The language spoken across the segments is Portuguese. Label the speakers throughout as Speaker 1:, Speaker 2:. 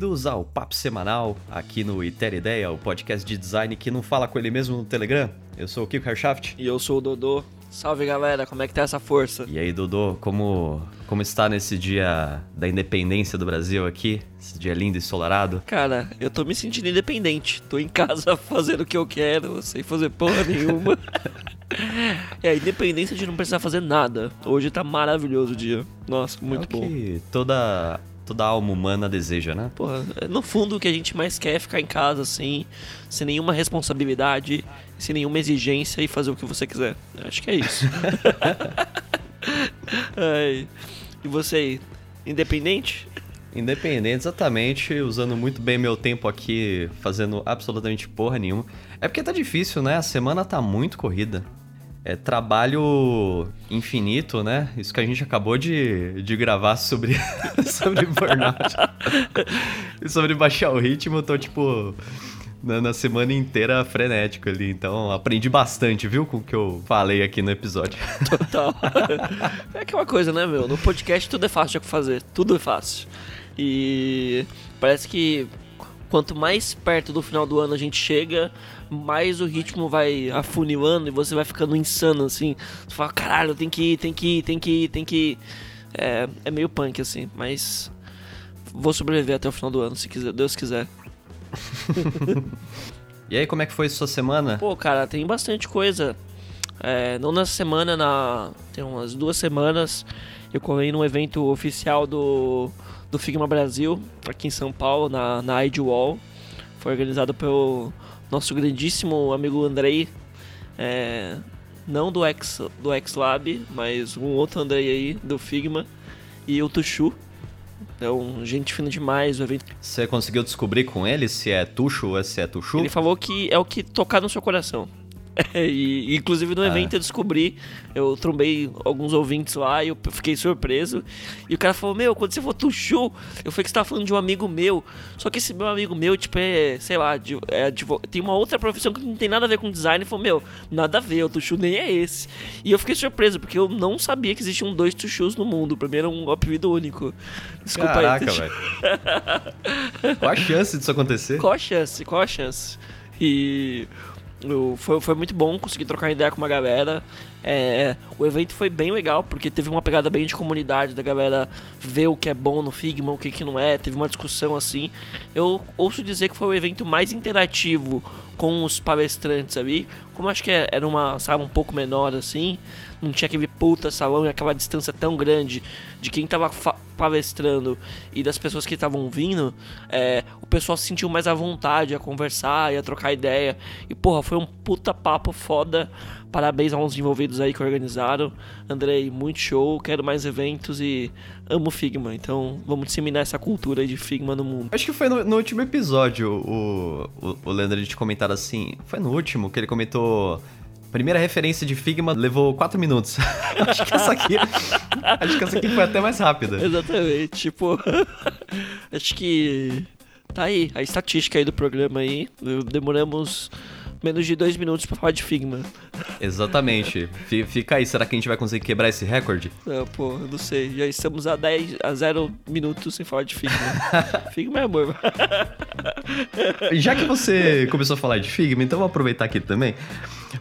Speaker 1: Bem-vindos ao Papo Semanal, aqui no Iter Ideia, o podcast de design que não fala com ele mesmo no Telegram. Eu sou o Kiko Hershaft.
Speaker 2: E eu sou o Dodô. Salve galera, como é que tá essa força?
Speaker 1: E aí, Dodô, como, como está nesse dia da independência do Brasil aqui? Esse dia lindo e ensolarado?
Speaker 2: Cara, eu tô me sentindo independente. Tô em casa fazendo o que eu quero, sem fazer porra nenhuma. é a independência de não precisar fazer nada. Hoje tá maravilhoso o dia. Nossa, muito
Speaker 1: é
Speaker 2: bom.
Speaker 1: Que toda toda alma humana deseja, né?
Speaker 2: Porra, no fundo o que a gente mais quer é ficar em casa assim, sem nenhuma responsabilidade, sem nenhuma exigência e fazer o que você quiser. Acho que é isso. Ai. E você aí, independente?
Speaker 1: Independente, exatamente, usando muito bem meu tempo aqui, fazendo absolutamente porra nenhuma. É porque tá difícil, né? A semana tá muito corrida. É trabalho infinito, né? Isso que a gente acabou de, de gravar sobre, sobre burnout. e sobre baixar o ritmo, tô tipo na, na, semana inteira frenético ali. Então aprendi bastante, viu? Com o que eu falei aqui no episódio.
Speaker 2: Total. é aquela coisa, né, meu? No podcast tudo é fácil de fazer. Tudo é fácil. E parece que quanto mais perto do final do ano a gente chega, mais o ritmo vai afunilando e você vai ficando insano, assim. Você fala, caralho, tem que ir, tem que ir, tem que ir, tem que ir. É, é meio punk, assim, mas vou sobreviver até o final do ano, se quiser, Deus quiser.
Speaker 1: e aí, como é que foi sua semana?
Speaker 2: Pô, cara, tem bastante coisa. É, não nessa semana, na tem umas duas semanas, eu corri num evento oficial do, do Figma Brasil, aqui em São Paulo, na, na ID Wall. Foi organizado pelo nosso grandíssimo amigo Andrei, é, não do X, do X Lab, mas um outro Andrei aí, do Figma, e o Tuxu. É um gente fina demais o evento.
Speaker 1: Você conseguiu descobrir com ele se é Tuxu ou se é Tuxu?
Speaker 2: Ele falou que é o que tocar no seu coração. e, inclusive no evento ah. eu descobri, eu trombei alguns ouvintes lá e eu fiquei surpreso. E o cara falou: Meu, quando você for tu show, eu falei que você tava falando de um amigo meu. Só que esse meu amigo meu, tipo, é, sei lá, é, tem uma outra profissão que não tem nada a ver com design. E falou: Meu, nada a ver, o Tuxu nem é esse. E eu fiquei surpreso, porque eu não sabia que existiam dois Tuxus no mundo. Pra mim era um apelido único.
Speaker 1: Desculpa Caraca, aí. velho. Qual a chance disso acontecer?
Speaker 2: Qual a chance? Qual a chance? E foi, foi muito bom conseguir trocar ideia com uma galera. É, o evento foi bem legal, porque teve uma pegada bem de comunidade, da galera ver o que é bom no Figma, o que, que não é, teve uma discussão assim. Eu ouço dizer que foi o evento mais interativo com os palestrantes ali. Como acho que era uma sala um pouco menor assim, não tinha aquele puta salão e aquela distância tão grande de quem tava palestrando e das pessoas que estavam vindo, é, o pessoal se sentiu mais à vontade a conversar e a trocar ideia. E porra, foi um puta papo foda. Parabéns aos envolvidos aí que organizaram. Andrei, muito show, quero mais eventos e amo Figma. Então vamos disseminar essa cultura de Figma no mundo.
Speaker 1: Acho que foi no, no último episódio o, o, o Leandro de comentar assim. Foi no último que ele comentou Primeira referência de Figma levou 4 minutos. acho que essa aqui. acho que essa aqui foi até mais rápida.
Speaker 2: Exatamente. Tipo. acho que. Tá aí, a estatística aí do programa aí. Demoramos menos de dois minutos pra falar de Figma.
Speaker 1: Exatamente. Fica aí, será que a gente vai conseguir quebrar esse recorde?
Speaker 2: Não, pô, eu não sei. Já estamos a 10, a 0 minutos sem falar de Figma. Figma é amor.
Speaker 1: Já que você começou a falar de Figma, então vou aproveitar aqui também.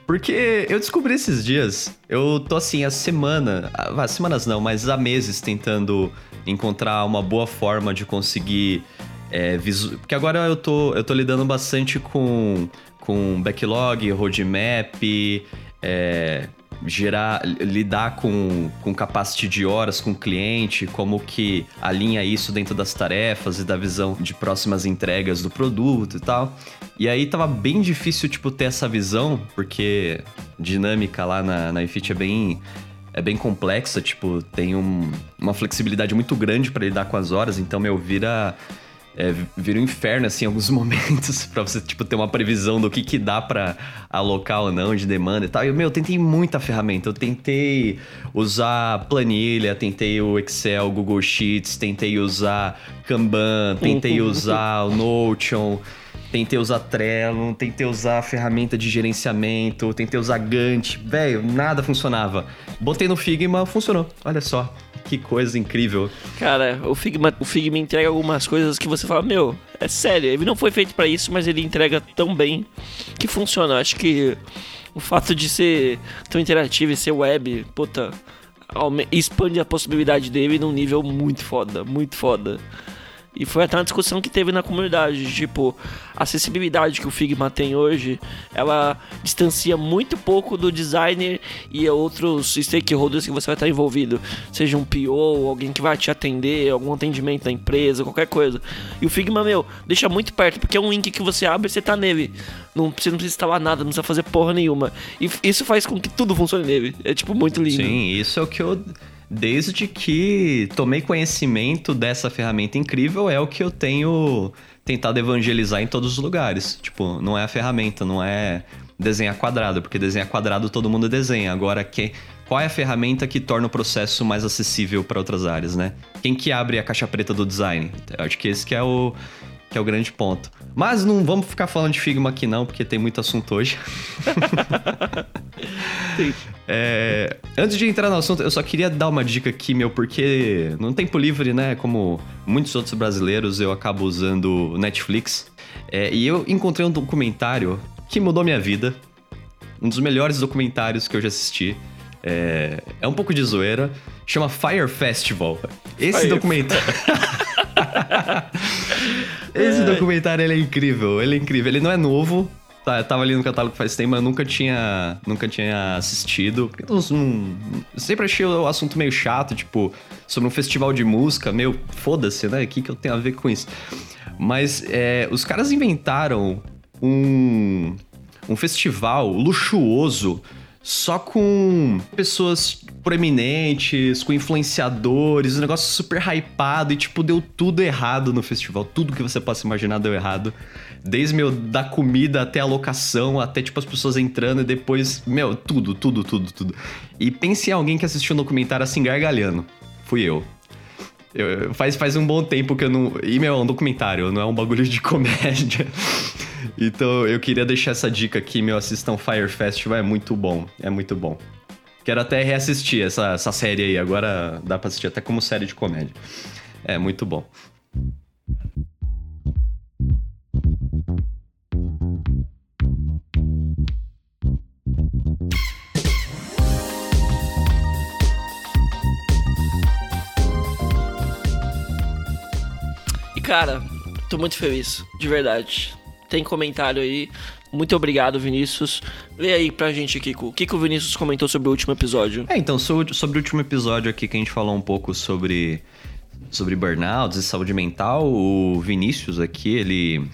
Speaker 1: Porque eu descobri esses dias, eu tô assim, a semana, ah, semanas não, mas há meses tentando encontrar uma boa forma de conseguir. É, visu... Porque agora eu tô, eu tô lidando bastante com com backlog, roadmap, é, gerar, lidar com, com capacity de horas com o cliente, como que alinha isso dentro das tarefas e da visão de próximas entregas do produto e tal. E aí tava bem difícil, tipo, ter essa visão, porque dinâmica lá na, na iFit é bem é bem complexa, tipo, tem um, uma flexibilidade muito grande para lidar com as horas, então meu vira é, vira um inferno, assim, em alguns momentos, para você, tipo, ter uma previsão do que que dá para alocar ou não de demanda e tal. E, meu, eu tentei muita ferramenta. Eu tentei usar planilha, tentei o Excel, Google Sheets, tentei usar Kanban, tentei usar o Notion, tentei usar Trello, tentei usar ferramenta de gerenciamento, tentei usar Gantt. Velho, nada funcionava. Botei no Figma, funcionou. Olha só. que coisa incrível.
Speaker 2: Cara, o Figma, o Figma entrega algumas coisas que você fala, meu, é sério, ele não foi feito para isso, mas ele entrega tão bem que funciona. Acho que o fato de ser tão interativo e ser web, puta, expande a possibilidade dele num nível muito foda, muito foda. E foi até uma discussão que teve na comunidade, tipo, a acessibilidade que o Figma tem hoje, ela distancia muito pouco do designer e outros stakeholders que você vai estar envolvido, seja um PO, alguém que vai te atender, algum atendimento da empresa, qualquer coisa. E o Figma, meu, deixa muito perto, porque é um link que você abre e você tá nele. Não, você não precisa instalar nada, não precisa fazer porra nenhuma. E isso faz com que tudo funcione nele. É tipo muito lindo.
Speaker 1: Sim, isso é o que eu desde que tomei conhecimento dessa ferramenta incrível, é o que eu tenho tentado evangelizar em todos os lugares. Tipo, não é a ferramenta, não é desenhar quadrado, porque desenhar quadrado todo mundo desenha. Agora, que, qual é a ferramenta que torna o processo mais acessível para outras áreas, né? Quem que abre a caixa preta do design? Eu acho que esse que é o, que é o grande ponto. Mas não vamos ficar falando de Figma aqui não, porque tem muito assunto hoje. é, antes de entrar no assunto, eu só queria dar uma dica aqui, meu, porque no tempo livre, né, como muitos outros brasileiros, eu acabo usando Netflix. É, e eu encontrei um documentário que mudou minha vida. Um dos melhores documentários que eu já assisti. É, é um pouco de zoeira. Chama Fire Festival. Esse Fire. documentário. Esse é. documentário ele é incrível, ele é incrível. Ele não é novo, tá, tava ali no catálogo faz tempo, mas eu nunca tinha, nunca tinha assistido. Eu, não, sempre achei o assunto meio chato, tipo, sobre um festival de música, meio foda-se, né? O que, que eu tenho a ver com isso? Mas é, os caras inventaram um, um festival luxuoso só com pessoas proeminentes, com influenciadores, um negócio super hypado e, tipo, deu tudo errado no festival. Tudo que você possa imaginar deu errado. Desde, meu, da comida até a locação, até, tipo, as pessoas entrando e depois, meu, tudo, tudo, tudo, tudo. E pense em alguém que assistiu um documentário assim, gargalhando. Fui eu. eu. faz, faz um bom tempo que eu não. E, meu, é um documentário, não é um bagulho de comédia. então, eu queria deixar essa dica aqui, meu, assistam Fire Festival, é muito bom. É muito bom. Quero até reassistir essa, essa série aí. Agora dá pra assistir até como série de comédia. É muito bom.
Speaker 2: E cara, tô muito feliz, de verdade. Tem comentário aí. Muito obrigado, Vinícius. Lê aí pra gente, Kiko. O que, que o Vinícius comentou sobre o último episódio?
Speaker 1: É, então, sobre, o último episódio aqui que a gente falou um pouco sobre, sobre burnouts e saúde mental, o Vinícius aqui, ele,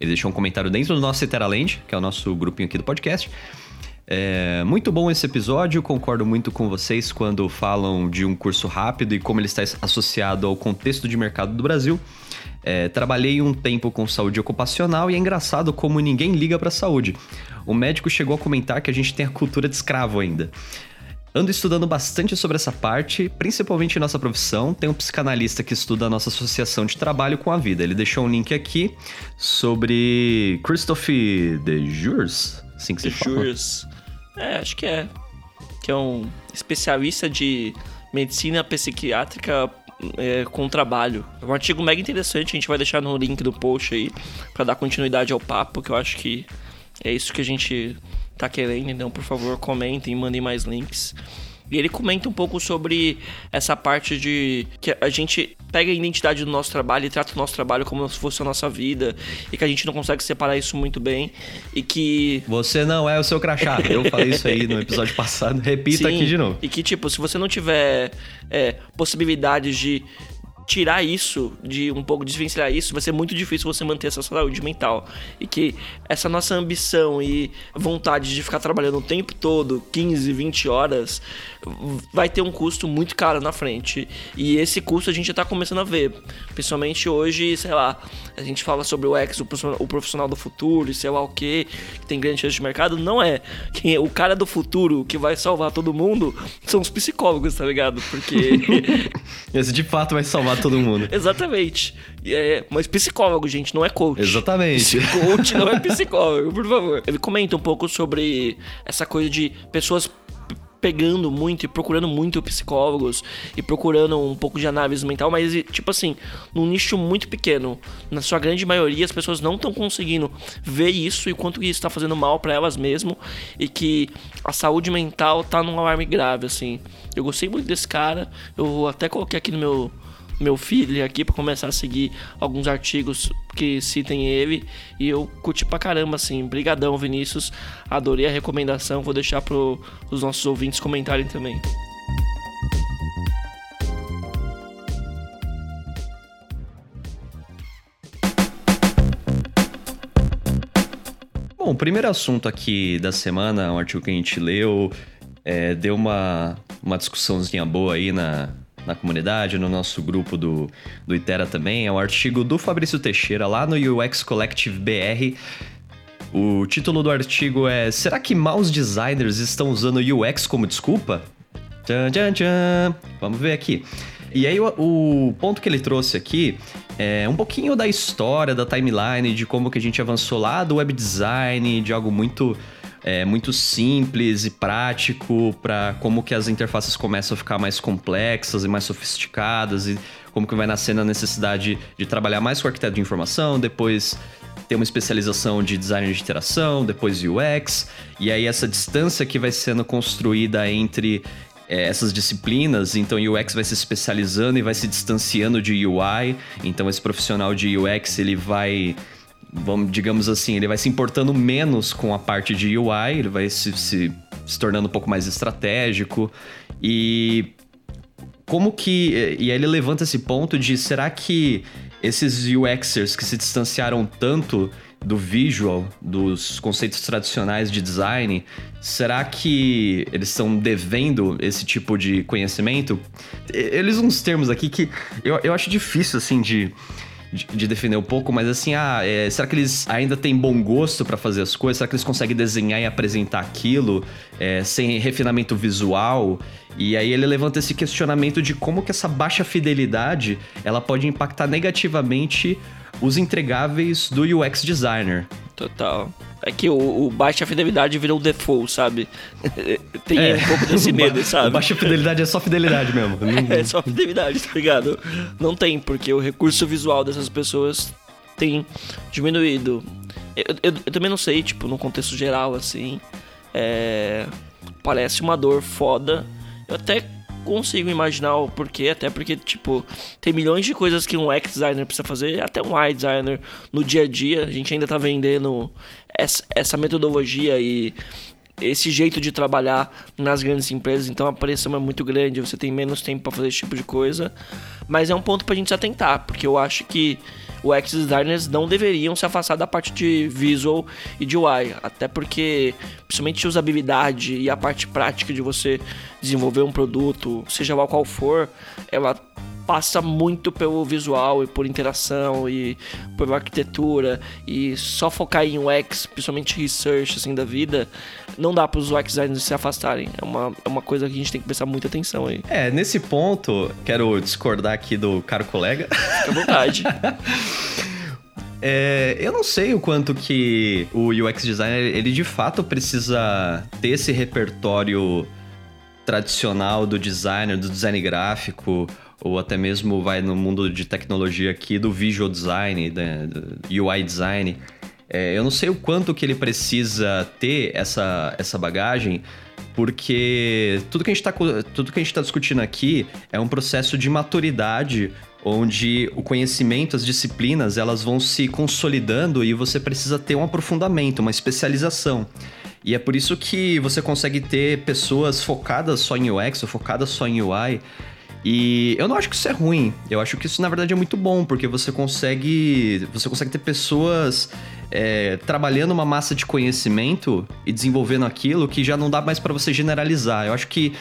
Speaker 1: ele deixou um comentário dentro do nosso Land, que é o nosso grupinho aqui do podcast. É, muito bom esse episódio, concordo muito com vocês quando falam de um curso rápido e como ele está associado ao contexto de mercado do Brasil. É, trabalhei um tempo com saúde ocupacional e é engraçado como ninguém liga para saúde. O médico chegou a comentar que a gente tem a cultura de escravo ainda. Ando estudando bastante sobre essa parte, principalmente em nossa profissão. Tem um psicanalista que estuda a nossa associação de trabalho com a vida. Ele deixou um link aqui sobre Christophe de Jures, assim que se fala.
Speaker 2: Jures. É, acho que é. Que é um especialista de medicina psiquiátrica é, com o trabalho. É um artigo mega interessante, a gente vai deixar no link do post aí para dar continuidade ao papo, que eu acho que é isso que a gente tá querendo. Então, por favor, comentem, mandem mais links. E ele comenta um pouco sobre essa parte de que a gente pega a identidade do nosso trabalho e trata o nosso trabalho como se fosse a nossa vida e que a gente não consegue separar isso muito bem e que
Speaker 1: você não é o seu crachá. Eu falei isso aí no episódio passado, repita Sim, aqui de novo.
Speaker 2: E que tipo, se você não tiver é, possibilidades de tirar isso, de um pouco desvencilhar isso, vai ser muito difícil você manter essa saúde mental. E que essa nossa ambição e vontade de ficar trabalhando o tempo todo, 15, 20 horas, vai ter um custo muito caro na frente. E esse custo a gente já tá começando a ver. Principalmente hoje, sei lá, a gente fala sobre o ex, o profissional do futuro, e sei lá o que, que tem grande chance de mercado. Não é. Quem é o cara do futuro que vai salvar todo mundo são os psicólogos, tá ligado? Porque.
Speaker 1: Esse de fato vai salvar todo mundo.
Speaker 2: Exatamente. É, mas psicólogo, gente, não é coach.
Speaker 1: Exatamente.
Speaker 2: Coach não é psicólogo, por favor. Ele comenta um pouco sobre essa coisa de pessoas pegando muito e procurando muito psicólogos e procurando um pouco de análise mental, mas tipo assim, num nicho muito pequeno. Na sua grande maioria, as pessoas não estão conseguindo ver isso e quanto isso está fazendo mal para elas mesmo e que a saúde mental tá num alarme grave, assim. Eu gostei muito desse cara, eu até coloquei aqui no meu meu filho aqui para começar a seguir alguns artigos que citem ele e eu curti pra caramba assim. Brigadão, Vinícius. Adorei a recomendação. Vou deixar para os nossos ouvintes comentarem também.
Speaker 1: Bom, o primeiro assunto aqui da semana, um artigo que a gente leu, é, deu uma, uma discussãozinha boa aí na, na comunidade, no nosso grupo do, do Itera também. É um artigo do Fabrício Teixeira lá no UX Collective BR. O título do artigo é Será que maus designers estão usando UX como desculpa? Tchan, tchan, tchan. Vamos ver aqui. E aí, o, o, ponto que ele trouxe aqui é um pouquinho da história, da timeline, de como que a gente avançou lá do web design, de algo muito é, muito simples e prático para como que as interfaces começam a ficar mais complexas e mais sofisticadas e como que vai nascendo a necessidade de trabalhar mais com arquiteto de informação, depois ter uma especialização de design de interação, depois UX, e aí essa distância que vai sendo construída entre é, essas disciplinas, então UX vai se especializando e vai se distanciando de UI, então esse profissional de UX ele vai vamos, digamos assim, ele vai se importando menos com a parte de UI, ele vai se, se, se tornando um pouco mais estratégico e como que. E aí ele levanta esse ponto de será que esses UXers que se distanciaram tanto do visual, dos conceitos tradicionais de design, será que eles estão devendo esse tipo de conhecimento? Eles uns termos aqui que eu, eu acho difícil, assim, de de, de defender um pouco, mas assim, ah, é, será que eles ainda têm bom gosto para fazer as coisas? Será que eles conseguem desenhar e apresentar aquilo é, sem refinamento visual? E aí ele levanta esse questionamento de como que essa baixa fidelidade ela pode impactar negativamente os entregáveis do UX designer.
Speaker 2: Total. É que o, o baixa fidelidade virou o default, sabe? Tem é. um pouco desse medo, sabe?
Speaker 1: baixa fidelidade é só fidelidade mesmo.
Speaker 2: é só fidelidade, tá ligado? Não tem, porque o recurso visual dessas pessoas tem diminuído. Eu, eu, eu também não sei, tipo, no contexto geral, assim. É, parece uma dor foda. Eu até consigo imaginar o porquê, até porque, tipo, tem milhões de coisas que um X-designer precisa fazer, até um Y-designer no dia a dia. A gente ainda tá vendendo essa metodologia e esse jeito de trabalhar nas grandes empresas, então a pressão é muito grande, você tem menos tempo para fazer esse tipo de coisa. Mas é um ponto pra gente se atentar, porque eu acho que o X-Designers não deveriam se afastar da parte de visual e de UI, até porque, principalmente usabilidade e a parte prática de você desenvolver um produto, seja lá qual for, ela passa muito pelo visual e por interação e por arquitetura e só focar em UX, principalmente research assim da vida, não dá para os UX designers se afastarem. É uma, é uma coisa que a gente tem que prestar muita atenção aí.
Speaker 1: É, nesse ponto, quero discordar aqui do caro colega.
Speaker 2: Fique à vontade.
Speaker 1: É, eu não sei o quanto que o UX designer, ele de fato precisa ter esse repertório tradicional do designer, do design gráfico, ou até mesmo vai no mundo de tecnologia aqui do visual design, do UI design. É, eu não sei o quanto que ele precisa ter essa, essa bagagem, porque tudo que a gente está tá discutindo aqui é um processo de maturidade onde o conhecimento, as disciplinas, elas vão se consolidando e você precisa ter um aprofundamento, uma especialização. E é por isso que você consegue ter pessoas focadas só em UX ou focadas só em UI e eu não acho que isso é ruim. Eu acho que isso na verdade é muito bom, porque você consegue, você consegue ter pessoas é, trabalhando uma massa de conhecimento e desenvolvendo aquilo que já não dá mais para você generalizar. Eu acho que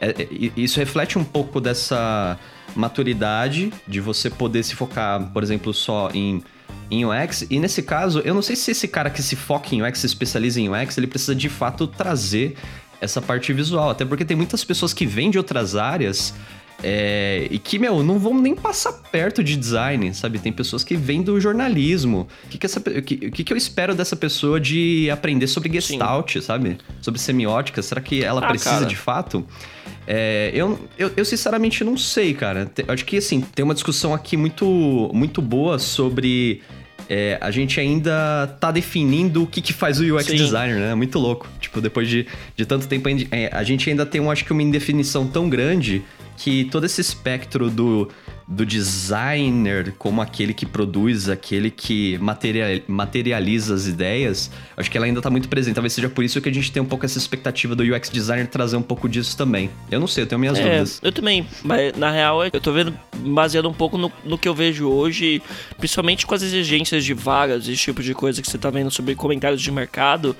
Speaker 1: é, é isso reflete um pouco dessa maturidade de você poder se focar, por exemplo, só em em UX. E nesse caso, eu não sei se esse cara que se foca em UX, se especializa em UX, ele precisa de fato trazer essa parte visual. Até porque tem muitas pessoas que vêm de outras áreas É, e que, meu, não vão nem passar perto de design, sabe? Tem pessoas que vêm do jornalismo. O que, que, essa, que, o que eu espero dessa pessoa de aprender sobre gestalt, Sim. sabe? Sobre semiótica? Será que ela ah, precisa cara. de fato? É, eu, eu, eu, sinceramente não sei, cara. Acho que, assim, tem uma discussão aqui muito, muito boa sobre é, a gente ainda tá definindo o que, que faz o UX Sim. designer, né? Muito louco. Tipo, depois de, de tanto tempo, é, a gente ainda tem, acho que, uma indefinição tão grande que todo esse espectro do do designer como aquele que produz, aquele que material, materializa as ideias, acho que ela ainda tá muito presente. Talvez seja por isso que a gente tem um pouco essa expectativa do UX designer trazer um pouco disso também. Eu não sei, eu tenho minhas é, dúvidas.
Speaker 2: Eu também, mas na real eu tô vendo baseado um pouco no, no que eu vejo hoje, principalmente com as exigências de vagas, esse tipo de coisa que você tá vendo sobre comentários de mercado,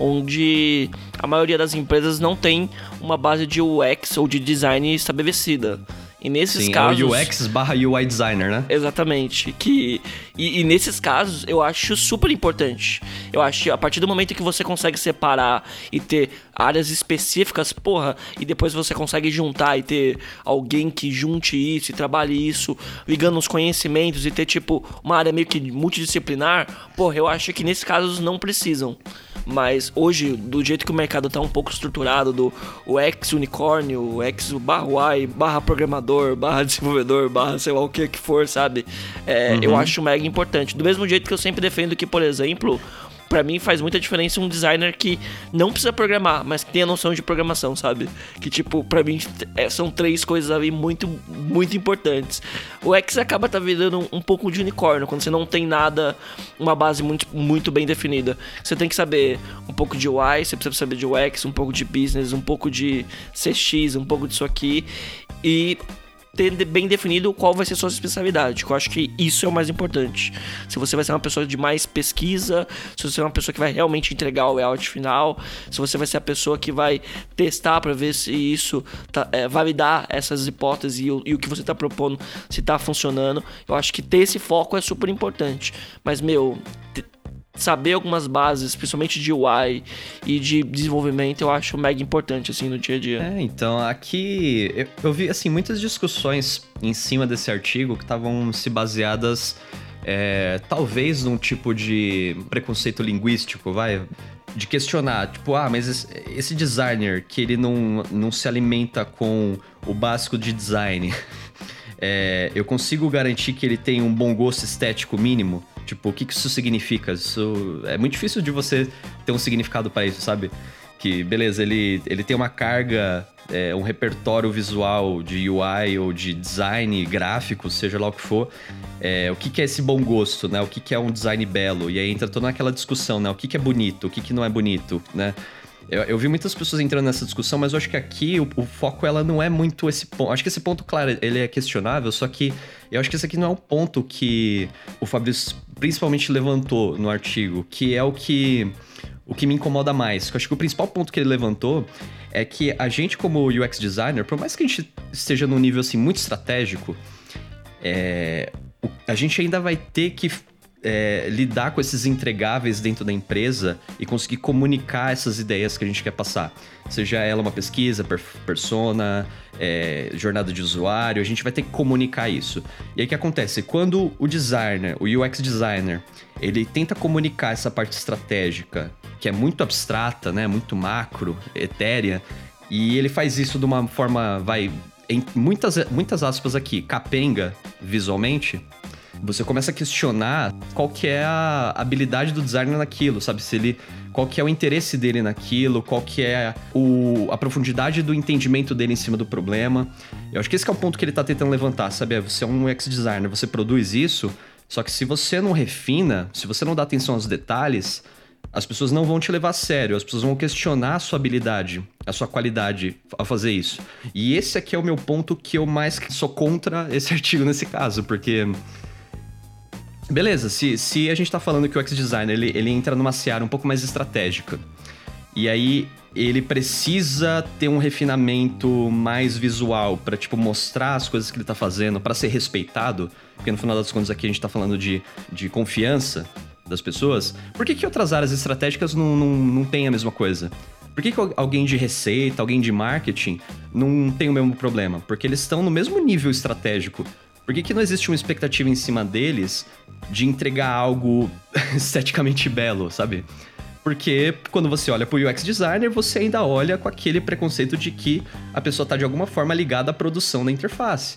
Speaker 2: onde a maioria das empresas não tem uma base de UX ou de design estabelecida. E nesses Sim, casos.
Speaker 1: É o UX barra UI designer, né?
Speaker 2: Exatamente. Que, e, e, nesses casos eu acho super importante. Eu acho que a partir do momento que você consegue separar e ter áreas específicas, porra, e depois você consegue juntar e ter alguém que junte isso e trabalhe isso, ligando os conhecimentos e ter, tipo, uma área meio que multidisciplinar, porra, eu acho que nesses casos não precisam. Mas hoje, do jeito que o mercado está um pouco estruturado, do o ex-unicórnio, o ex barra Y, barra programador, barra desenvolvedor, barra sei lá o que que for, sabe? É, uhum. Eu acho mega importante. Do mesmo jeito que eu sempre defendo que, por exemplo, para mim faz muita diferença um designer que não precisa programar, mas que tem a noção de programação, sabe? Que tipo, para mim é, são três coisas ali muito muito importantes. O X acaba tá virando um, um pouco de unicórnio quando você não tem nada, uma base muito muito bem definida. Você tem que saber um pouco de UI, você precisa saber de UX, um pouco de business, um pouco de CX, um pouco disso aqui e ter bem definido qual vai ser sua especialidade. Eu acho que isso é o mais importante. Se você vai ser uma pessoa de mais pesquisa, se você é uma pessoa que vai realmente entregar o layout final, se você vai ser a pessoa que vai testar para ver se isso tá, é, validar essas hipóteses e o, e o que você está propondo se está funcionando. Eu acho que ter esse foco é super importante. Mas, meu, saber algumas bases, principalmente de UI e de desenvolvimento, eu acho mega importante, assim, no dia a dia.
Speaker 1: É, então, aqui eu, eu vi, assim, muitas discussões em cima desse artigo que estavam se baseadas, é, talvez num tipo de preconceito linguístico, vai? De questionar, tipo, ah, mas esse designer que ele não, não se alimenta com o básico de design, é, eu consigo garantir que ele tem um bom gosto estético mínimo? Tipo, o que, que isso significa? Isso é muito difícil de você ter um significado para isso, sabe? Que, beleza, ele, ele tem uma carga, é, um repertório visual de UI ou de design gráfico, seja lá o que for. É, o que, que é esse bom gosto, né? O que, que é um design belo? E aí entra toda aquela discussão, né? O que, que é bonito, o que, que não é bonito, né? Eu, eu, vi muitas pessoas entrando nessa discussão, mas eu acho que aqui o, o, foco ela não é muito esse ponto. Acho que esse ponto, claro, ele é questionável, só que eu acho que esse aqui não é um ponto que o Fabrício principalmente levantou no artigo, que é o que o que me incomoda mais. Eu acho que o principal ponto que ele levantou é que a gente como UX designer, por mais que a gente esteja num nível assim muito estratégico, é, a gente ainda vai ter que é, lidar com esses entregáveis dentro da empresa e conseguir comunicar essas ideias que a gente quer passar. Seja ela uma pesquisa, per persona, é, jornada de usuário, a gente vai ter que comunicar isso. E aí o que acontece? Quando o designer, o UX designer, ele tenta comunicar essa parte estratégica, que é muito abstrata, né, muito macro, etérea, e ele faz isso de uma forma, vai, em muitas, muitas aspas aqui, capenga visualmente, você começa a questionar qual que é a habilidade do designer naquilo, sabe? Se ele qual que é o interesse dele naquilo, qual que é o, a profundidade do entendimento dele em cima do problema. Eu acho que esse que é o ponto que ele está tentando levantar, sabe? É, você é um UX designer, você produz isso, só que se você não refina, se você não dá atenção aos detalhes, as pessoas não vão te levar a sério, as pessoas vão questionar a sua habilidade, a sua qualidade a fazer isso. E esse aqui é o meu ponto que eu mais sou contra esse artigo nesse caso, porque Beleza, se, se a gente tá falando que o X-Designer ele, ele entra numa seara um pouco mais estratégica, e aí ele precisa ter um refinamento mais visual para tipo mostrar as coisas que ele tá fazendo, para ser respeitado, porque no final das contas aqui a gente tá falando de, de confiança das pessoas. Por que, que outras áreas estratégicas não, não, não tem a mesma coisa? Por que, que alguém de receita, alguém de marketing não tem o mesmo problema? Porque eles estão no mesmo nível estratégico. Por que, que não existe uma expectativa em cima deles de entregar algo esteticamente belo, sabe? Porque quando você olha para o UX designer, você ainda olha com aquele preconceito de que a pessoa está de alguma forma ligada à produção da interface.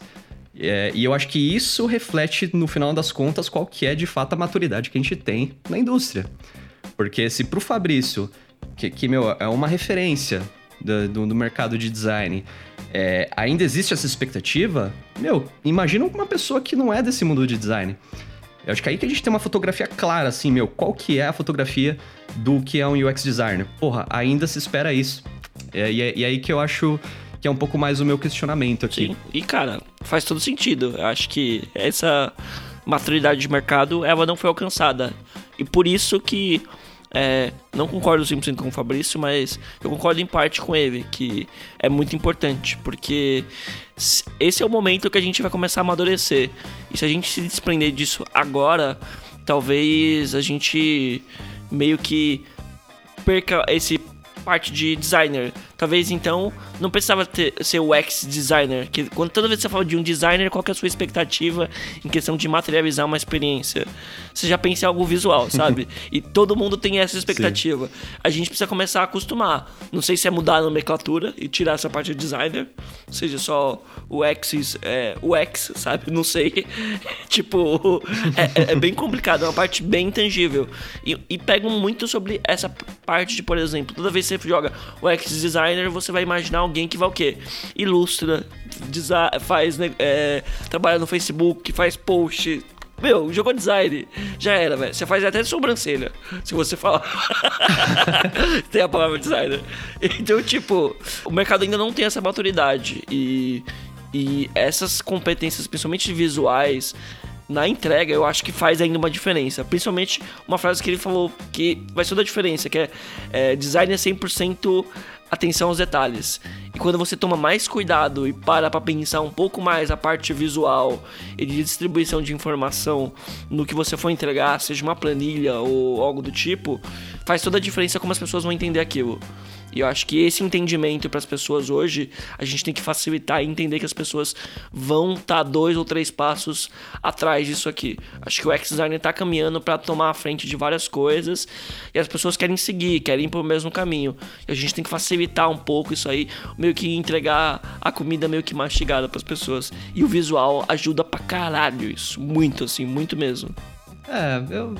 Speaker 1: É, e eu acho que isso reflete, no final das contas, qual que é de fato a maturidade que a gente tem na indústria. Porque se pro Fabrício, que, que meu, é uma referência do, do, do mercado de design, é, ainda existe essa expectativa, meu, imagina uma pessoa que não é desse mundo de design. Eu acho que aí que a gente tem uma fotografia clara, assim, meu, qual que é a fotografia do que é um UX designer? Porra, ainda se espera isso. É, e, é, e aí que eu acho que é um pouco mais o meu questionamento aqui. Sim,
Speaker 2: e cara, faz todo sentido. Eu acho que essa maturidade de mercado, ela não foi alcançada. E por isso que é, não concordo 100% com o Fabrício, mas eu concordo em parte com ele, que é muito importante, porque esse é o momento que a gente vai começar a amadurecer. E se a gente se desprender disso agora, talvez a gente meio que perca esse parte de designer. Talvez então não precisava ter, ser o ex designer. Que quando toda vez que você fala de um designer, qual é a sua expectativa em questão de materializar uma experiência? Você já pensa em algo visual, sabe? e todo mundo tem essa expectativa. Sim. A gente precisa começar a acostumar. Não sei se é mudar a nomenclatura e tirar essa parte de designer, seja só o X, é, o X, sabe? Não sei. tipo, é, é, é, bem complicado, é uma parte bem intangível. E, e pegam muito sobre essa parte de, por exemplo, toda vez que você joga o X designer, você vai imaginar alguém que vai o quê? Ilustra, faz, é, trabalha no Facebook, faz post, meu, jogou design. Já era, velho. Você faz até de sobrancelha. Se você falar. tem a palavra designer. Então, tipo, o mercado ainda não tem essa maturidade. E, e essas competências, principalmente visuais, na entrega, eu acho que faz ainda uma diferença. Principalmente uma frase que ele falou que vai ser toda a diferença, que é, é design é 100% atenção aos detalhes. E quando você toma mais cuidado e para para pensar um pouco mais a parte visual e de distribuição de informação no que você for entregar, seja uma planilha ou algo do tipo, faz toda a diferença como as pessoas vão entender aquilo. E eu acho que esse entendimento para as pessoas hoje, a gente tem que facilitar e entender que as pessoas vão estar tá dois ou três passos atrás disso aqui. Acho que o X-Designer está caminhando para tomar a frente de várias coisas e as pessoas querem seguir, querem ir para o mesmo caminho. E a gente tem que facilitar um pouco isso aí, meio que entregar a comida meio que mastigada para as pessoas. E o visual ajuda pra caralho isso, muito assim, muito mesmo.
Speaker 1: É, eu,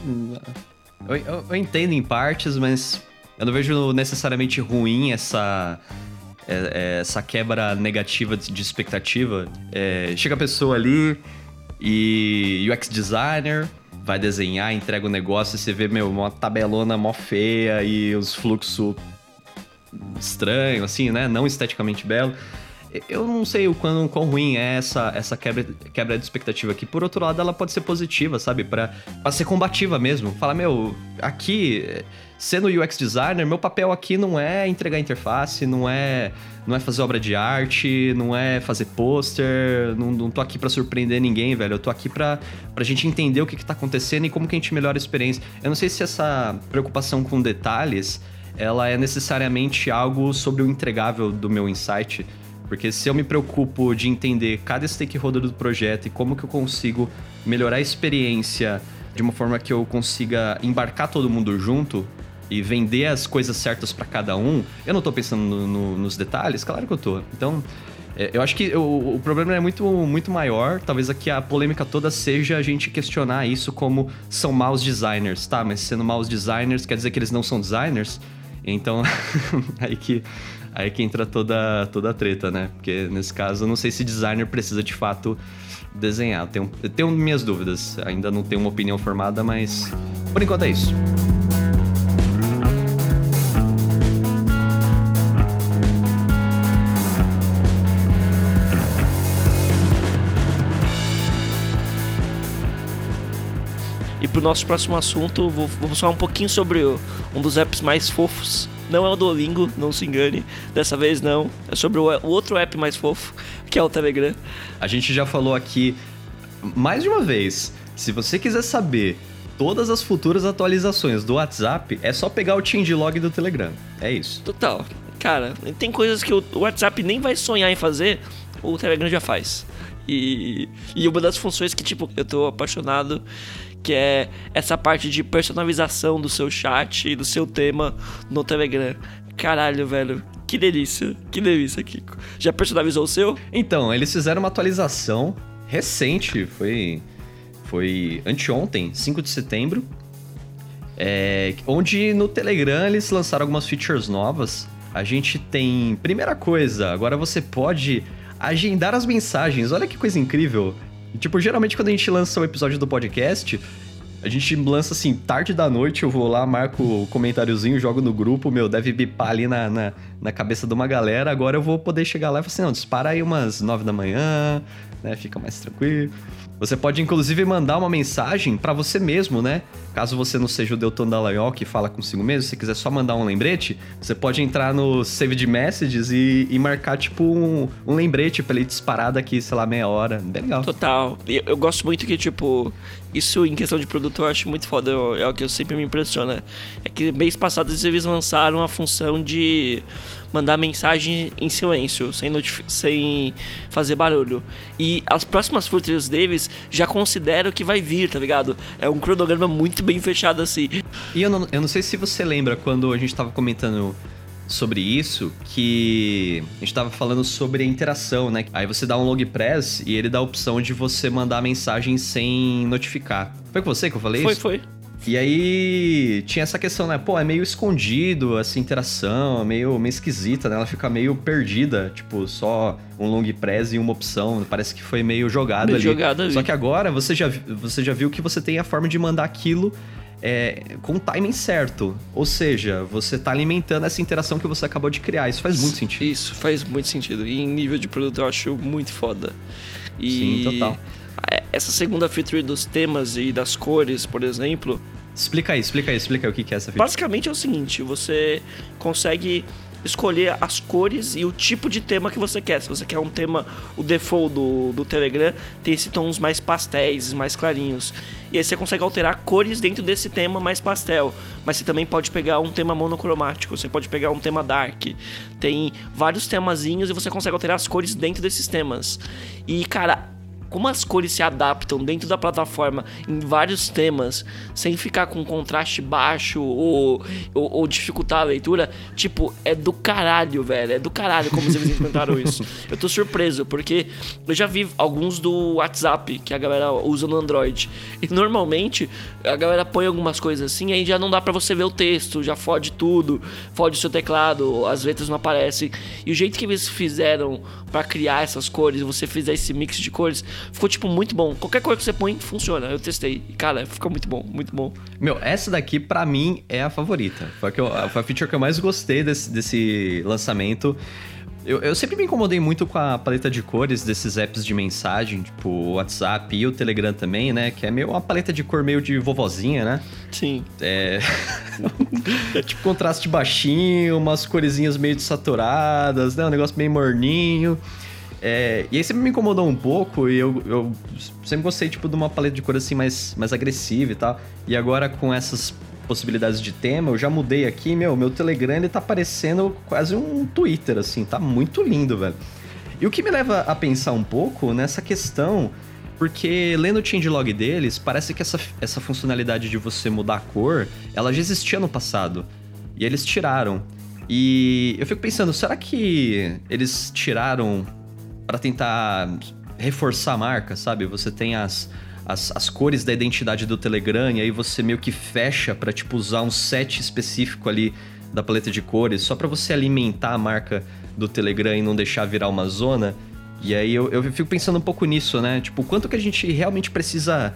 Speaker 1: eu, eu entendo em partes, mas eu não vejo necessariamente ruim essa, é, é, essa quebra negativa de expectativa. É, chega a pessoa ali e UX designer vai desenhar, entrega o negócio e você vê, meu, uma tabelona mó feia e os fluxos estranho, assim, né? Não esteticamente belo. Eu não sei o quão, quão ruim é essa, essa quebra, quebra de expectativa aqui. Por outro lado, ela pode ser positiva, sabe? Pra, pra ser combativa mesmo. Falar, meu, aqui sendo UX designer, meu papel aqui não é entregar interface, não é não é fazer obra de arte, não é fazer pôster, não, não tô aqui para surpreender ninguém, velho. Eu tô aqui pra, pra gente entender o que, que tá acontecendo e como que a gente melhora a experiência. Eu não sei se essa preocupação com detalhes, ela é necessariamente algo sobre o entregável do meu insight. Porque se eu me preocupo de entender cada stakeholder do projeto e como que eu consigo melhorar a experiência de uma forma que eu consiga embarcar todo mundo junto, e vender as coisas certas para cada um, eu não tô pensando no, no, nos detalhes? Claro que eu tô. Então, é, eu acho que o, o, problema é muito, muito maior. Talvez aqui a polêmica toda seja a gente questionar isso como são maus designers, tá? Mas sendo maus designers quer dizer que eles não são designers? Então, aí que aí que entra toda, toda a treta, né? Porque nesse caso, eu não sei se designer precisa de fato desenhar. Tenho, tenho minhas dúvidas. Ainda não tenho uma opinião formada, mas por enquanto é isso.
Speaker 2: pro nosso próximo assunto, vou, vamos falar um pouquinho sobre o, um dos apps mais fofos. Não é o Duolingo, não se engane. Dessa vez não. É sobre o, outro app mais fofo, que é o Telegram.
Speaker 1: A gente já falou aqui mais de uma vez. Se você quiser saber todas as futuras atualizações do WhatsApp é só pegar o changelog do Telegram. É isso.
Speaker 2: Total. Cara, tem coisas que o WhatsApp nem vai sonhar em fazer, o Telegram já faz. E, e uma das funções que, tipo, eu tô apaixonado, que é essa parte de personalização do seu chat e do seu tema no Telegram. Caralho, velho. Que delícia, que delícia, Kiko. Já personalizou o seu?
Speaker 1: Então, eles fizeram uma atualização recente, foi foi anteontem, 5 de setembro, é, onde no Telegram eles lançaram algumas features novas. A gente tem, primeira coisa, agora você pode agendar as mensagens. Olha que coisa incrível. Tipo, geralmente quando a gente lança um episódio do podcast, a gente lança assim, tarde da noite, eu vou lá, marco o comentáriozinho, jogo no grupo, meu, deve bipar ali na, na, na, cabeça de uma galera. Agora eu vou poder chegar lá e falar assim, não, dispara aí umas nove da manhã, né? Fica mais tranquilo. Você pode inclusive mandar uma mensagem para você mesmo, né? Caso você não seja o Delton Dallagnol que fala consigo mesmo, se quiser só mandar um lembrete, você pode entrar no Save de Messages e, e marcar, tipo, um, um lembrete pra ele disparar daqui, sei lá, meia hora. Bem legal.
Speaker 2: Total. Eu, eu gosto muito que, tipo, isso em questão de produto eu acho muito foda. É o que eu sempre me impressiona. É que mês passado eles lançaram a função de mandar mensagem em silêncio, sem, sem fazer barulho. E as próximas features deles já considero que vai vir, tá ligado? É um cronograma muito bem fechado assim.
Speaker 1: E eu não, eu não sei se você lembra quando a gente tava comentando sobre isso que a gente tava falando sobre a interação, né? Aí você dá um log press e ele dá a opção de você mandar a mensagem sem notificar. Foi com você que eu falei
Speaker 2: foi,
Speaker 1: isso?
Speaker 2: Foi, foi.
Speaker 1: E aí tinha essa questão, né? Pô, é meio escondido essa interação, é meio, meio esquisita, né? Ela fica meio perdida, tipo, só um long press e uma opção. Parece que foi meio jogado meio ali.
Speaker 2: Jogado ali.
Speaker 1: Só que agora você já, você já viu que você tem a forma de mandar aquilo é, com o timing certo. Ou seja, você está alimentando essa interação que você acabou de criar. Isso faz muito sentido.
Speaker 2: Isso faz muito sentido. E em nível de produto eu acho muito foda. E
Speaker 1: Sim, total.
Speaker 2: Essa segunda feature dos temas e das cores, por exemplo,
Speaker 1: Explica aí, explica aí, explica aí o que é essa feature.
Speaker 2: Basicamente é o seguinte, você consegue escolher as cores e o tipo de tema que você quer. Se você quer um tema, o default do, do Telegram tem esses tons mais pastéis, mais clarinhos. E aí você consegue alterar cores dentro desse tema mais pastel. Mas você também pode pegar um tema monocromático, você pode pegar um tema dark. Tem vários temazinhos e você consegue alterar as cores dentro desses temas. E, cara, como as cores se adaptam dentro da plataforma em vários temas, sem ficar com contraste baixo ou, ou, ou dificultar a leitura, tipo, é do caralho, velho. É do caralho como eles implementaram isso. Eu tô surpreso, porque eu já vi alguns do WhatsApp que a galera usa no Android. E normalmente a galera põe algumas coisas assim, aí já não dá para você ver o texto, já fode tudo, fode o seu teclado, as letras não aparecem. E o jeito que eles fizeram para criar essas cores, você fizer esse mix de cores, ficou tipo muito bom. Qualquer coisa que você põe funciona. Eu testei. Cara, fica muito bom, muito bom.
Speaker 1: Meu, essa daqui para mim é a favorita. Foi a, que eu, foi a feature que eu mais gostei desse, desse lançamento. Eu, eu, sempre me incomodei muito com a paleta de cores desses apps de mensagem, tipo o WhatsApp e o Telegram também, né? Que é meio uma paleta de cor meio de vovozinha, né?
Speaker 2: Sim.
Speaker 1: É. é tipo contraste baixinho, umas coresinhas meio desaturadas, né? Um negócio meio morninho. É, e aí sempre me incomodou um pouco e eu, eu sempre gostei, tipo, de uma paleta de cor assim mais, mais agressiva e tal. E agora com essas possibilidades de tema, eu já mudei aqui, meu, meu Telegram ele tá parecendo quase um Twitter, assim, tá muito lindo, velho. E o que me leva a pensar um pouco nessa questão, porque lendo o changelog deles, parece que essa, essa funcionalidade de você mudar a cor, ela já existia no passado. E eles tiraram. E eu fico pensando, será que eles tiraram para tentar reforçar a marca, sabe? Você tem as, as, as, cores da identidade do Telegram e aí você meio que fecha para tipo usar um set específico ali da paleta de cores só para você alimentar a marca do Telegram e não deixar virar uma zona. E aí eu, eu fico pensando um pouco nisso, né? Tipo, quanto que a gente realmente precisa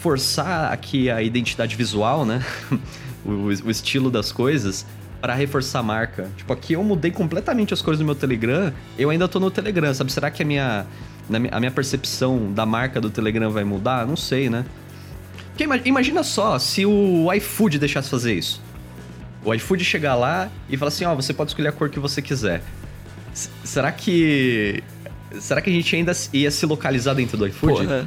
Speaker 1: forçar aqui a identidade visual, né? o, o estilo das coisas para reforçar a marca. Tipo, aqui eu mudei completamente as cores do meu Telegram, eu ainda tô no Telegram, sabe? Será que a minha, a minha percepção da marca do Telegram vai mudar? Não sei, né? Porque imagina só se o iFood deixasse fazer isso. O iFood chegar lá e falar assim, ó, oh, você pode escolher a cor que você quiser. S será que... Será que a gente ainda ia se localizar dentro do iFood?
Speaker 2: Porra.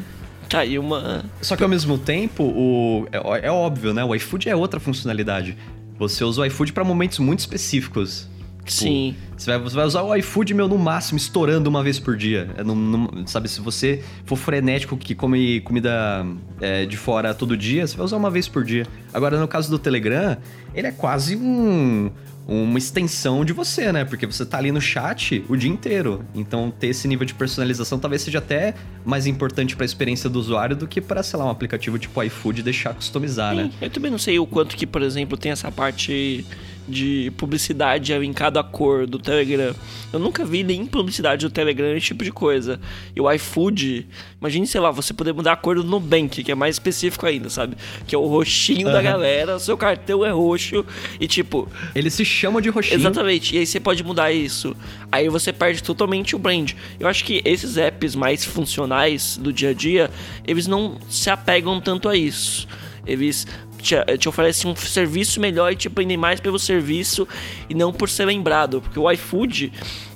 Speaker 2: Tá aí uma.
Speaker 1: Só que ao mesmo tempo, o, é, é óbvio, né? O iFood é outra funcionalidade. Você usa o iFood para momentos muito específicos. Tipo,
Speaker 2: Sim.
Speaker 1: Você vai, você vai usar o iFood, meu, no máximo, estourando uma vez por dia. É, não- não- sabe, se você for frenético que come comida é, de fora todo dia, você vai usar uma vez por dia. Agora, no caso do Telegram, ele é quase um, uma extensão de você, né? Porque você tá ali no chat o dia inteiro. Então, ter esse nível de personalização talvez seja até mais importante para a experiência do usuário do que para, sei lá, um aplicativo tipo iFood deixar customizar, né?
Speaker 2: Sim, eu também não sei o quanto que, por exemplo, tem essa parte de publicidade em cada cor do Telegram. Eu nunca vi nem publicidade do Telegram, esse tipo de coisa. E o iFood, imagine, sei lá, você poder mudar a cor do Nubank, que é mais específico ainda, sabe? Que é o roxinho da
Speaker 1: Aham.
Speaker 2: galera, seu cartão é roxo e tipo,
Speaker 1: Ele se chama de roxinho.
Speaker 2: Exatamente, e aí você pode mudar isso. Aí você perde totalmente o brand. Eu acho que esses apps mais funcionais do dia a dia, eles não se apegam tanto a isso. Eles te, te oferecem um serviço melhor e te prendem mais pelo serviço e não por ser lembrado. Porque o iFood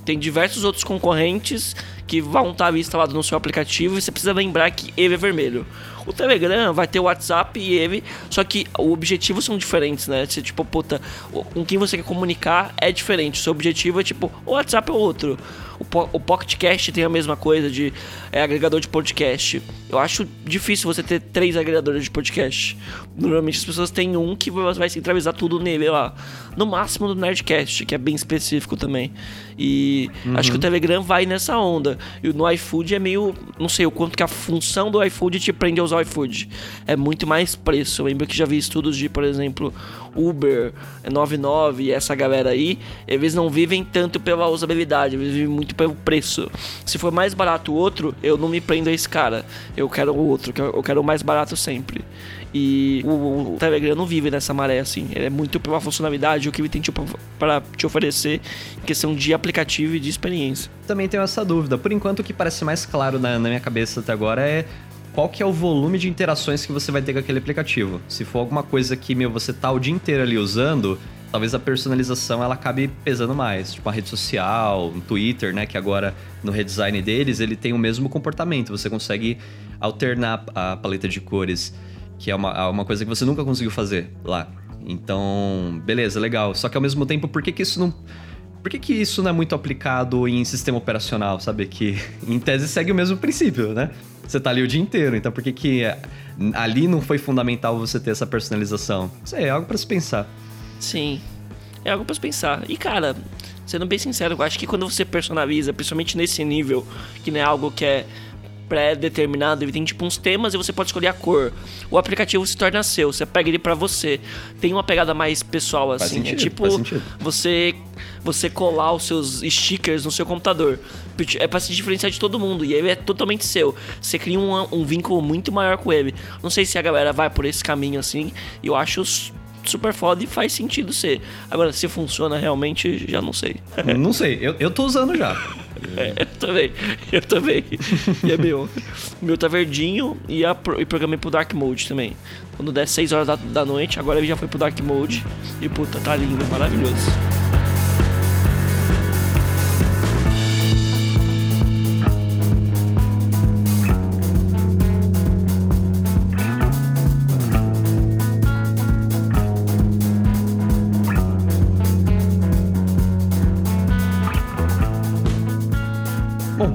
Speaker 2: tem diversos outros concorrentes que vão estar instalados no seu aplicativo e você precisa lembrar que ele é vermelho. O Telegram vai ter o WhatsApp e ele, só que os objetivos são diferentes, né? Você, tipo, puta, o- com quem você quer comunicar é diferente. O seu objetivo é tipo, o WhatsApp é outro. O, po o PocketCast tem a mesma coisa de é, agregador de podcast. Eu acho difícil você ter três agregadores de podcast. Normalmente as pessoas têm um que vai centralizar tudo nele lá. No máximo do Nerdcast, que é bem específico também. E acho que o Telegram vai nessa onda. E no iFood é meio. Não sei o quanto que a função do iFood te prende a usar o iFood. É muito mais preço. Eu lembro que já vi estudos de, por exemplo, Uber, 99 e essa galera aí. Eles não vivem tanto pela usabilidade, eles vivem muito pelo preço. Se for mais barato o outro, eu não me prendo a esse cara. Eu quero o outro, eu quero o mais barato sempre. E o, o Telegram não vive nessa maré assim. Ele é muito pela funcionalidade, o que ele tem tipo, para te oferecer em questão de aplicativo e de experiência.
Speaker 1: Também tenho essa dúvida. Por enquanto, o que parece mais claro na, na minha cabeça até agora é qual que é o volume de interações que você vai ter com aquele aplicativo. Se for alguma coisa que, meu, você tá o dia inteiro ali usando, talvez a personalização ela acabe pesando mais. Tipo, a rede social, um Twitter, né? Que agora, no redesign deles, ele tem o mesmo comportamento. Você consegue alternar a paleta de cores, que é uma, é uma coisa que você nunca conseguiu fazer lá. Então, beleza, legal. Só que ao mesmo tempo, por que, que isso não. Por que, que isso não é muito aplicado em sistema operacional, sabe? Que em tese segue o mesmo princípio, né? Você tá ali o dia inteiro, então por que, que é, ali não foi fundamental você ter essa personalização? Isso é algo pra se pensar.
Speaker 2: Sim, é algo pra se pensar. E cara, sendo bem sincero, eu acho que quando você personaliza, principalmente nesse nível, que não é algo que é pré-determinado, ele tem tipo uns temas e você pode escolher a cor. O aplicativo se torna seu, você pega ele pra você. Tem uma pegada mais pessoal assim,
Speaker 1: sentido,
Speaker 2: é tipo
Speaker 1: sentido.
Speaker 2: você você colar os seus stickers no seu computador. É pra se diferenciar de todo mundo e ele é totalmente seu. Você cria um, um vínculo muito maior com ele. Não sei se a galera vai por esse caminho assim, eu acho super foda e faz sentido ser. Agora, se funciona realmente, já não sei.
Speaker 1: não sei, eu, eu tô usando já.
Speaker 2: É, eu também, eu também. E é meu. Meu tá verdinho e, a, e programei pro Dark Mode também. Quando der 6 horas da, da noite, agora ele já foi pro Dark Mode. E puta, tá lindo, maravilhoso.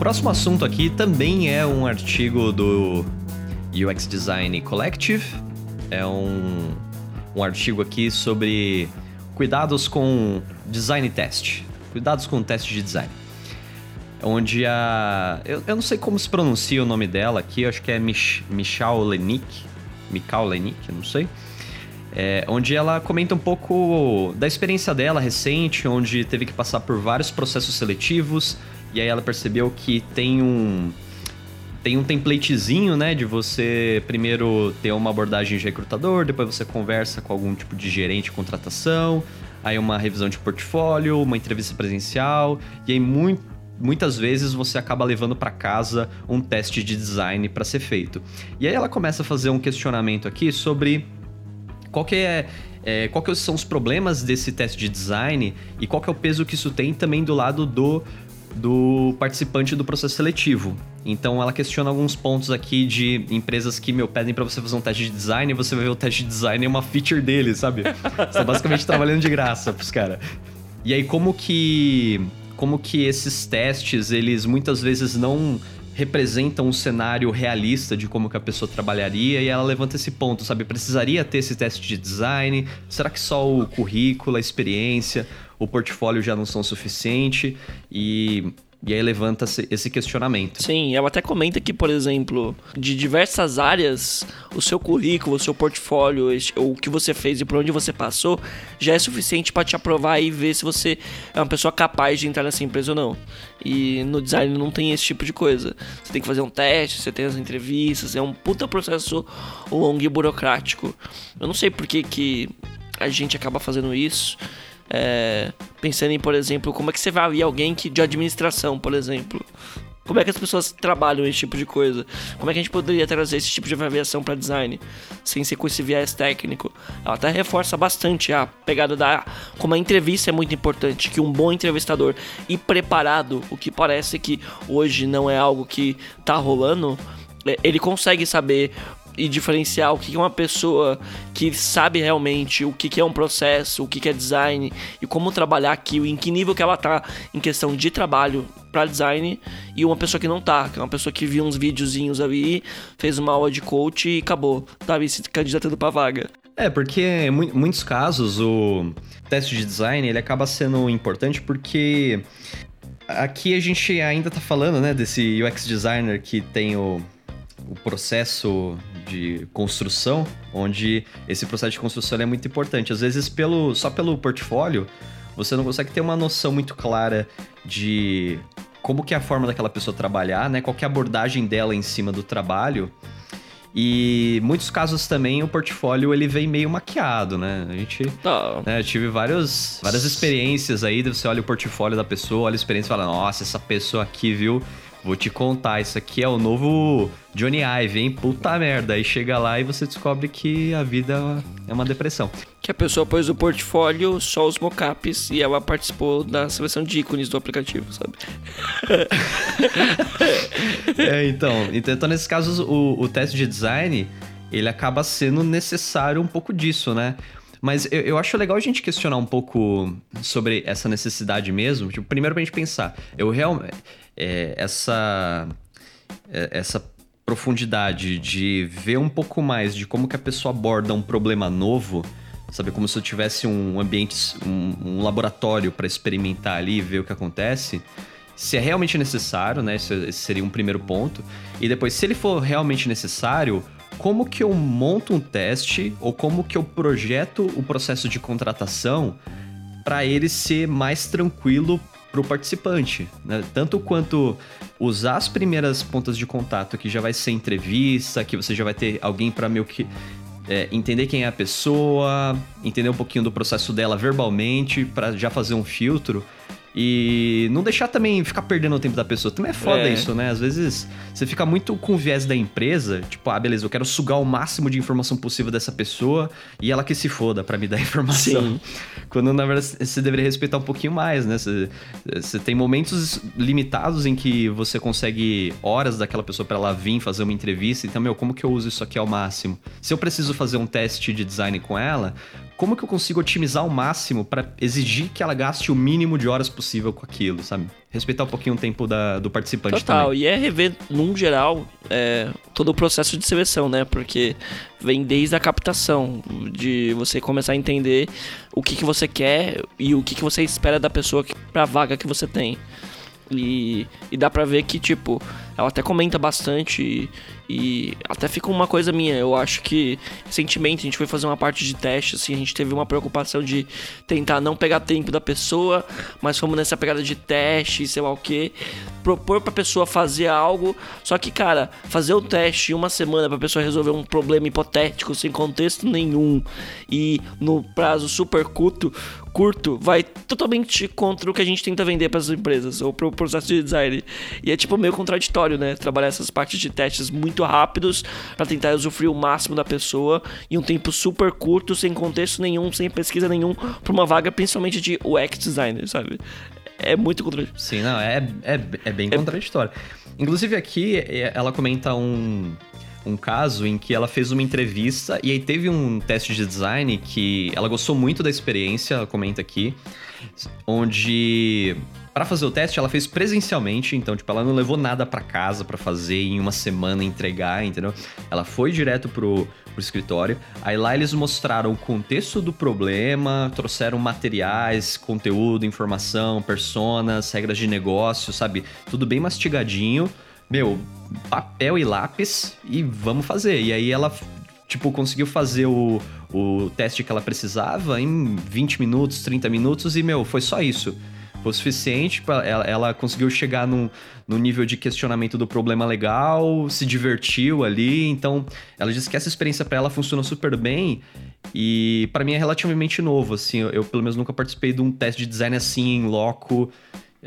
Speaker 1: Próximo assunto aqui também é um artigo do UX Design Collective. É um, um artigo aqui sobre cuidados com design test. Cuidados com teste de design. Onde a. Eu, eu não sei como se pronuncia o nome dela aqui, acho que é Mich Michal Lenick. Mikal Lenick, eu não sei. É, onde ela comenta um pouco da experiência dela recente, onde teve que passar por vários processos seletivos, e aí ela percebeu que tem um tem um templatezinho, né, de você primeiro ter uma abordagem de recrutador, depois você conversa com algum tipo de gerente de contratação, aí uma revisão de portfólio, uma entrevista presencial, e aí muito muitas vezes você acaba levando para casa um teste de design para ser feito. E aí ela começa a fazer um questionamento aqui sobre qual que é, é, qual que são os problemas desse teste de design e qual que é o peso que isso tem também do lado do, do participante do processo seletivo. Então ela questiona alguns pontos aqui de empresas que, meu, pedem para você fazer um teste de design e você vai ver o teste de design é uma feature dele, sabe? Você tá basicamente trabalhando de graça pros caras. E aí, como que. Como que esses testes, eles muitas vezes não representam um cenário realista de como que a pessoa trabalharia e ela levanta esse ponto, sabe? Precisaria ter esse teste de design? Será que só o currículo, a experiência, o portfólio já não são suficiente? E e aí levanta esse questionamento.
Speaker 2: Sim, ela até comenta que, por exemplo, de diversas áreas, o seu currículo, o seu portfólio, o que você fez e por onde você passou, já é suficiente para te aprovar e ver se você é uma pessoa capaz de entrar nessa empresa ou não. E no design não tem esse tipo de coisa. Você tem que fazer um teste, você tem as entrevistas, é um puta processo longo e burocrático. Eu não sei por que, que a gente acaba fazendo isso. É, pensando em, por exemplo, como é que você vai avalia alguém que, de administração, por exemplo. Como é que as pessoas trabalham esse tipo de coisa? Como é que a gente poderia trazer esse tipo de avaliação para design sem ser com esse viés técnico? Ela até reforça bastante a pegada da como a entrevista é muito importante, que um bom entrevistador e preparado, o que parece que hoje não é algo que tá rolando, é, ele consegue saber e diferenciar o que é uma pessoa que sabe realmente o que é um processo, o que é design e como trabalhar aquilo, em que nível que ela tá em questão de trabalho para design e uma pessoa que não tá, que é uma pessoa que viu uns videozinhos ali, fez uma aula de coach e acabou, tá se candidatando para vaga.
Speaker 1: É, porque em muitos casos o teste de design ele acaba sendo importante porque aqui a gente ainda tá falando, né, desse UX designer que tem o o processo de construção, onde esse processo de construção é muito importante. Às vezes, pelo, só pelo portfólio, você não consegue ter uma noção muito clara de como que é a forma daquela pessoa trabalhar, né? Qual que é a abordagem dela em cima do trabalho. E muitos casos também o portfólio ele vem meio maquiado, né? A gente oh. né, tive vários, várias experiências aí, você olha o portfólio da pessoa, olha a experiência e fala, nossa, essa pessoa aqui, viu? Vou te contar, isso aqui é o novo Johnny Ive, hein? Puta merda. Aí chega lá e você descobre que a vida é uma depressão.
Speaker 2: Que a pessoa pôs o portfólio só os mockups e ela participou da seleção de ícones do aplicativo, sabe?
Speaker 1: é, então, então, nesses casos, o, o teste de design, ele acaba sendo necessário um pouco disso, né? Mas eu, eu, acho legal a gente questionar um pouco sobre essa necessidade mesmo. Tipo, primeiro pra gente pensar, eu realmente é, essa, é, essa profundidade de ver um pouco mais de como que a pessoa aborda um problema novo, sabe? Como se eu tivesse um ambiente, um, um laboratório para experimentar ali e ver o que acontece. Se é realmente necessário, né? Esse seria um primeiro ponto. E depois, se ele for realmente necessário, como que eu monto um teste ou como que eu projeto o processo de contratação para ele ser mais tranquilo para o participante, né? Tanto quanto usar as primeiras pontas de contato, que já vai ser entrevista, que você já vai ter alguém para meio que é, entender quem é a pessoa, entender um pouquinho do processo dela verbalmente, para já fazer um filtro. E não deixar também ficar perdendo o tempo da pessoa. Também é foda é. isso, né? Às vezes você fica muito com o viés da empresa, tipo, ah, beleza, eu quero sugar o máximo de informação possível dessa pessoa e ela que se foda para me dar informação. Sim. Quando na verdade você deveria respeitar um pouquinho mais, né? Você, você tem momentos limitados em que você consegue horas daquela pessoa para ela vir fazer uma entrevista. Então, meu, como que eu uso isso aqui ao máximo? Se eu preciso fazer um teste de design com ela, como que eu consigo otimizar ao máximo para exigir que ela gaste o mínimo de horas possível com aquilo, sabe? Respeitar um pouquinho o tempo da, do participante
Speaker 2: Total,
Speaker 1: também.
Speaker 2: e é rever, num geral, é, todo o processo de seleção, né? Porque vem desde a captação, de você começar a entender o que, que você quer e o que, que você espera da pessoa que, pra vaga que você tem. E, e dá pra ver que, tipo, ela até comenta bastante e, e, até fica uma coisa minha. Eu acho que recentemente a gente foi fazer uma parte de teste, assim, a gente teve uma preocupação de tentar não pegar tempo da pessoa, mas fomos nessa pegada de teste, sei lá o que, propor pra pessoa fazer algo. Só que, cara, fazer o teste em uma semana pra pessoa resolver um problema hipotético, sem contexto nenhum, e no prazo super curto, curto, vai totalmente contra o que a gente tenta vender para as empresas, ou pro processo de design. E é tipo meio contraditório né? Trabalhar essas partes de testes muito rápidos para tentar usufruir o máximo da pessoa em um tempo super curto, sem contexto nenhum, sem pesquisa nenhum, para uma vaga principalmente de UX designer, sabe? é muito contraditório.
Speaker 1: Sim, não, é, é, é bem é... contraditório. Inclusive aqui, é, ela comenta um, um caso em que ela fez uma entrevista e aí teve um teste de design que ela gostou muito da experiência, comenta aqui, onde para fazer o teste, ela fez presencialmente, então, tipo, ela não levou nada para casa para fazer em uma semana entregar, entendeu? Ela foi direto pro, pro escritório. Aí lá eles mostraram o contexto do problema, trouxeram materiais, conteúdo, informação, personas, regras de negócio, sabe? Tudo bem mastigadinho. Meu, papel e lápis e vamos fazer. E aí ela tipo, conseguiu fazer o, o teste que ela precisava em 20 minutos, 30 minutos e, meu, foi só isso o suficiente para ela, ela conseguiu chegar num, num nível de questionamento do problema legal, se divertiu ali, então ela disse que essa experiência para ela funcionou super bem e para mim é relativamente novo, assim, eu, eu, pelo menos nunca participei de um teste de design assim em loco.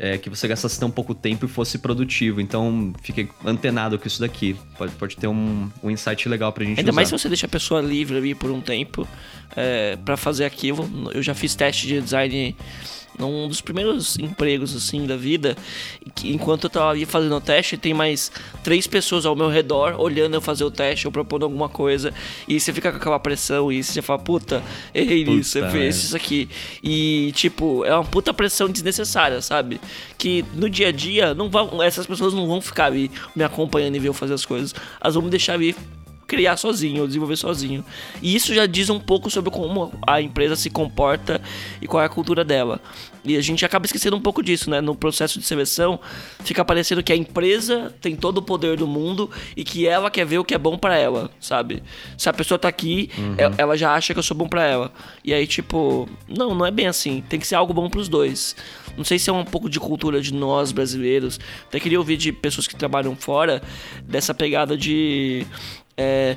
Speaker 1: É, que você gastasse tão pouco tempo e fosse produtivo. Então, fiquei antenado com isso daqui. Pode, pode ter um, um insight legal pra gente
Speaker 2: Ainda
Speaker 1: usar.
Speaker 2: mais se você deixa a pessoa livre ali por um tempo é, para fazer aquilo. Eu já fiz teste de design num dos primeiros empregos assim da vida, que enquanto eu tava ali fazendo o teste, tem mais três pessoas ao meu redor olhando eu fazer o teste, eu propondo alguma coisa, e você fica com aquela pressão e você fala, puta, errei nisso, eu fiz isso aqui. E tipo, é uma puta pressão desnecessária, sabe? Que no dia a dia não vão, essas pessoas não vão ficar ali me acompanhando e ver eu fazer as coisas. Elas vão me deixar ali criar sozinho, desenvolver sozinho. E isso já diz um pouco sobre como a empresa se comporta e qual é a cultura dela. E a gente acaba esquecendo um pouco disso, né? No processo de seleção, fica parecendo que a empresa tem todo o poder do mundo e que ela quer ver o que é bom para ela, sabe? Se a pessoa tá aqui, uhum. ela já acha que eu sou bom para ela. E aí, tipo, não, não é bem assim. Tem que ser algo bom para os dois. Não sei se é um pouco de cultura de nós brasileiros. Até queria ouvir de pessoas que trabalham fora dessa pegada de é,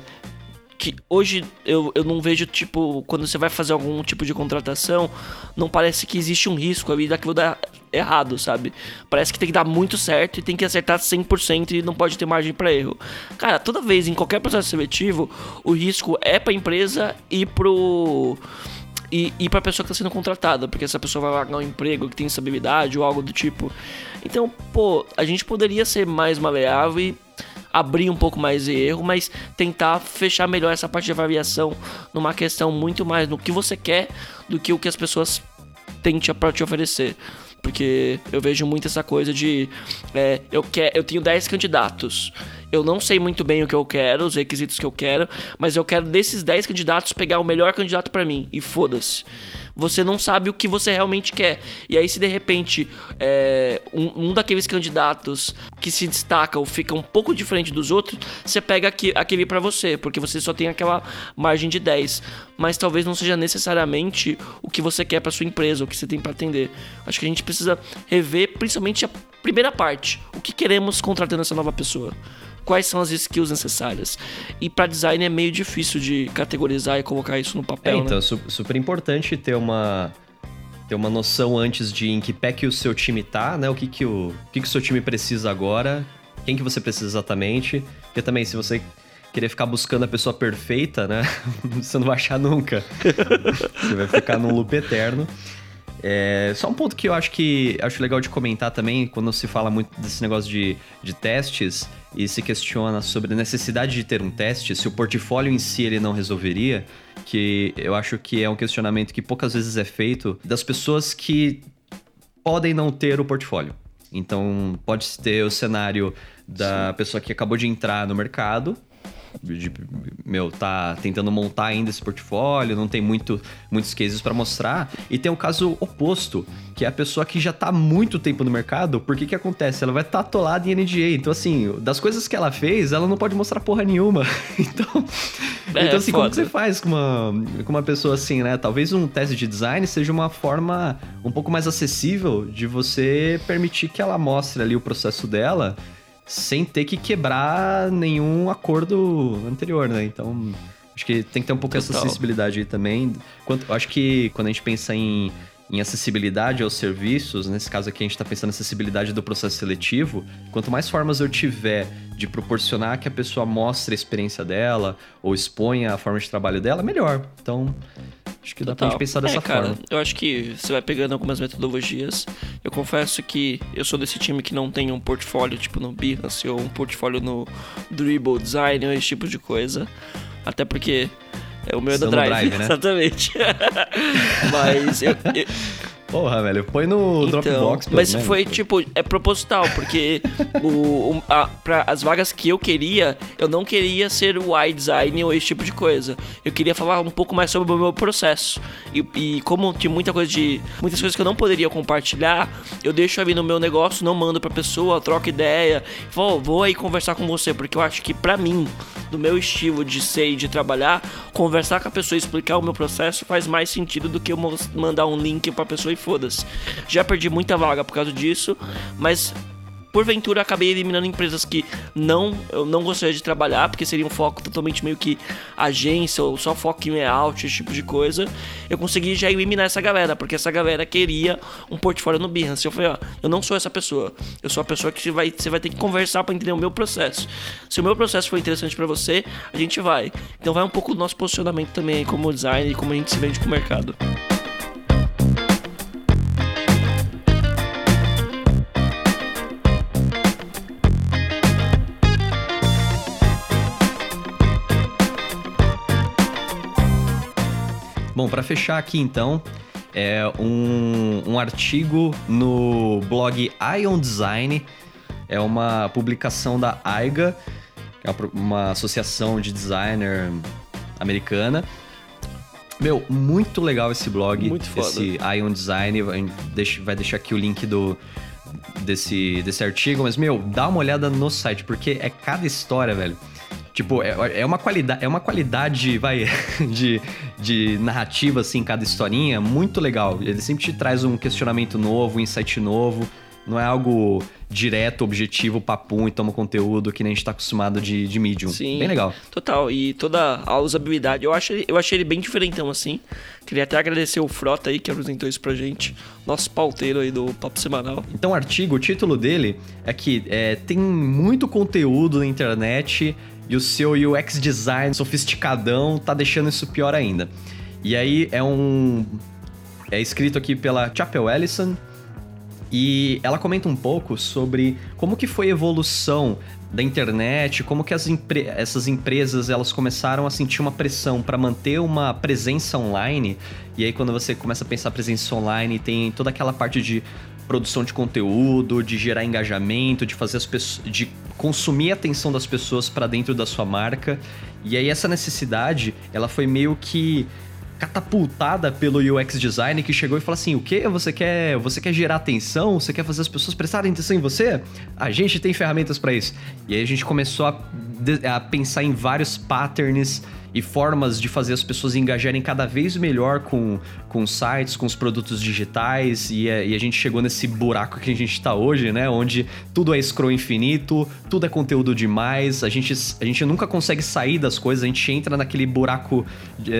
Speaker 2: que hoje eu, eu não vejo, tipo, quando você vai fazer algum tipo de contratação, não parece que existe um risco ali daquilo dar errado, sabe? Parece que tem que dar muito certo e tem que acertar 100% e não pode ter margem para erro. Cara, toda vez em qualquer processo seletivo, o risco é para a empresa e pro e, e para a pessoa que está sendo contratada, porque essa pessoa vai largar um emprego que tem estabilidade ou algo do tipo. Então, pô, a gente poderia ser mais maleável e abrir um pouco mais de erro, mas tentar fechar melhor essa parte de avaliação numa questão muito mais no que você quer do que o que as pessoas têm para te oferecer. Porque eu vejo muito essa coisa de é, eu, quer, eu tenho 10 candidatos. Eu não sei muito bem o que eu quero, os requisitos que eu quero, mas eu quero desses 10 candidatos pegar o melhor candidato para mim. E foda-se você não sabe o que você realmente quer. E aí, se de repente é, um, um, daqueles candidatos que se destacam fica um pouco diferente dos outros, você pega aqui, aquele para você, porque você só tem aquela margem de 10. Mas talvez não seja necessariamente o que você quer para sua empresa, o que você tem para atender. Acho que a gente precisa rever principalmente a primeira parte. O que queremos contratando essa nova pessoa? Quais são as skills necessárias. E para design é meio difícil de categorizar e colocar isso no papel.
Speaker 1: É, então, né? super importante ter uma ter uma noção antes de em que pé que o seu time tá, né? O que que o, o que que o seu time precisa agora, quem que você precisa exatamente. Porque também se você querer ficar buscando a pessoa perfeita, né? você não vai achar nunca. você vai ficar num loop eterno. É, só um ponto que eu acho que acho legal de comentar também, quando se fala muito desse negócio de, de testes e se questiona sobre a necessidade de ter um teste, se o portfólio em si ele não resolveria, que eu acho que é um questionamento que poucas vezes é feito das pessoas que podem não ter o portfólio. Então, pode ter o cenário da Sim. pessoa que acabou de entrar no mercado de, meu, tá tentando montar ainda esse portfólio, não tem muito, muitos cases para mostrar. E tem o caso oposto, que é a pessoa que já tá há muito tempo no mercado, porque que acontece? Ela vai estar tá atolada em NDA. Então, assim, das coisas que ela fez, ela não pode mostrar porra nenhuma. então, é, então assim, foda. como você faz com uma, com uma pessoa assim, né? Talvez um teste de design seja uma forma um pouco mais acessível de você permitir que ela mostre ali o processo dela sem ter que quebrar nenhum acordo anterior, né? Então, acho que tem que ter um pouco Total. essa sensibilidade aí também. Quanto, acho que quando a gente pensa em, em acessibilidade aos serviços, nesse caso aqui a gente está pensando em acessibilidade do processo seletivo, quanto mais formas eu tiver de proporcionar que a pessoa mostre a experiência dela ou exponha a forma de trabalho dela, melhor. Então, Acho que dá pra gente pensar dessa
Speaker 2: é, cara,
Speaker 1: forma.
Speaker 2: Eu acho que você vai pegando algumas metodologias. Eu confesso que eu sou desse time que não tem um portfólio tipo no Behance ou um portfólio no Dribble Design ou esse tipo de coisa. Até porque é o meu é da Drive,
Speaker 1: drive né?
Speaker 2: exatamente. Mas eu, eu,
Speaker 1: Porra, velho, põe no então, Dropbox.
Speaker 2: Mas menos, foi, tipo, é proposital, porque o, o, a, pra as vagas que eu queria, eu não queria ser o design ou esse tipo de coisa. Eu queria falar um pouco mais sobre o meu processo. E, e como tinha muita coisa de. Muitas coisas que eu não poderia compartilhar, eu deixo ali no meu negócio, não mando pra pessoa, troco ideia. Vou, vou aí conversar com você, porque eu acho que pra mim, do meu estilo de ser e de trabalhar, conversar com a pessoa e explicar o meu processo faz mais sentido do que eu mandar um link pra pessoa e foda-se. Já perdi muita vaga por causa disso, mas porventura acabei eliminando empresas que não eu não gostaria de trabalhar, porque seria um foco totalmente meio que agência ou só foco em layout, esse tipo de coisa. Eu consegui já eliminar essa galera, porque essa galera queria um portfólio no Behance. Eu falei, ó, eu não sou essa pessoa. Eu sou a pessoa que você vai, você vai ter que conversar para entender o meu processo. Se o meu processo for interessante para você, a gente vai. Então vai um pouco do nosso posicionamento também como design e como a gente se vende com o mercado.
Speaker 1: Bom, para fechar aqui então, é um, um artigo no blog Ion Design, é uma publicação da AIGA, é uma associação de designer americana. Meu, muito legal esse blog,
Speaker 2: muito foda.
Speaker 1: esse Ion Design, vai deixar aqui o link do, desse, desse artigo, mas, meu, dá uma olhada no site, porque é cada história, velho. Tipo, é, é, uma qualidade, é uma qualidade, vai, de, de narrativa, assim, cada historinha, muito legal. Ele sempre te traz um questionamento novo, um insight novo. Não é algo direto, objetivo, papum e toma conteúdo que nem a gente tá acostumado de, de Medium.
Speaker 2: Sim.
Speaker 1: Bem legal.
Speaker 2: Total. E toda a usabilidade, eu, acho, eu achei ele bem diferentão, assim. Queria até agradecer o Frota aí que apresentou isso pra gente. Nosso pauteiro aí do Papo Semanal.
Speaker 1: Então, o artigo, o título dele é que é, tem muito conteúdo na internet e o seu UX design sofisticadão tá deixando isso pior ainda. E aí é um. É escrito aqui pela Chapel Ellison. E ela comenta um pouco sobre como que foi a evolução da internet, como que empre essas empresas elas começaram a sentir uma pressão para manter uma presença online. E aí quando você começa a pensar presença online, tem toda aquela parte de produção de conteúdo, de gerar engajamento, de fazer as pessoas, de consumir a atenção das pessoas para dentro da sua marca. E aí essa necessidade, ela foi meio que catapultada pelo UX design que chegou e falou assim: "O que você quer? Você quer gerar atenção? Você quer fazer as pessoas prestarem atenção em você? A gente tem ferramentas para isso". E aí a gente começou a, a pensar em vários patterns e formas de fazer as pessoas engajarem cada vez melhor com, com sites, com os produtos digitais, e a, e a gente chegou nesse buraco que a gente está hoje, né? Onde tudo é scroll infinito, tudo é conteúdo demais, a gente, a gente nunca consegue sair das coisas, a gente entra naquele buraco,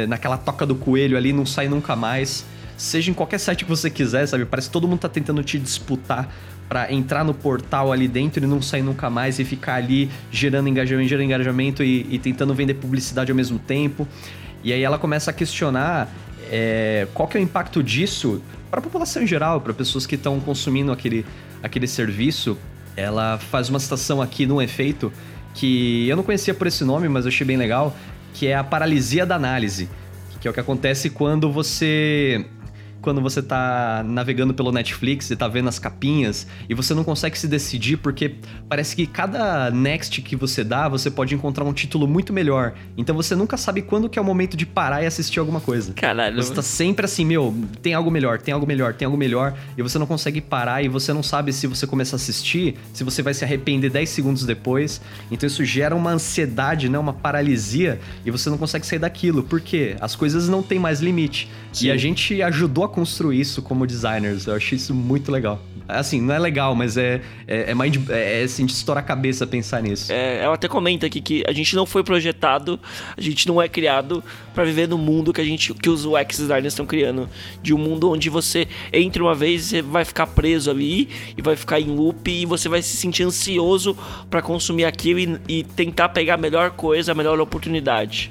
Speaker 1: naquela toca do coelho ali, não sai nunca mais. Seja em qualquer site que você quiser, sabe? Parece que todo mundo tá tentando te disputar para entrar no portal ali dentro e não sair nunca mais e ficar ali gerando engajamento, gerando engajamento e, e tentando vender publicidade ao mesmo tempo. E aí ela começa a questionar é, qual que é o impacto disso para a população em geral, para pessoas que estão consumindo aquele, aquele serviço. Ela faz uma citação aqui num efeito que eu não conhecia por esse nome, mas eu achei bem legal, que é a paralisia da análise, que é o que acontece quando você quando você tá navegando pelo Netflix e tá vendo as capinhas e você não consegue se decidir porque parece que cada next que você dá, você pode encontrar um título muito melhor. Então você nunca sabe quando que é o momento de parar e assistir alguma coisa.
Speaker 2: Caralho.
Speaker 1: Você tá sempre assim, meu, tem algo melhor, tem algo melhor, tem algo melhor, e você não consegue parar e você não sabe se você começa a assistir, se você vai se arrepender 10 segundos depois. Então isso gera uma ansiedade, né, uma paralisia e você não consegue sair daquilo. Por quê? As coisas não têm mais limite. Sim. E a gente ajudou a construir isso como designers. Eu achei isso muito legal. Assim, não é legal, mas é, é, é, é, é assim, de estourar a cabeça pensar nisso.
Speaker 2: É, ela até comenta aqui que a gente não foi projetado, a gente não é criado para viver no mundo que a gente que os UX designers estão criando, de um mundo onde você entra uma vez, você vai ficar preso ali e vai ficar em loop e você vai se sentir ansioso para consumir aquilo e, e tentar pegar a melhor coisa, a melhor oportunidade.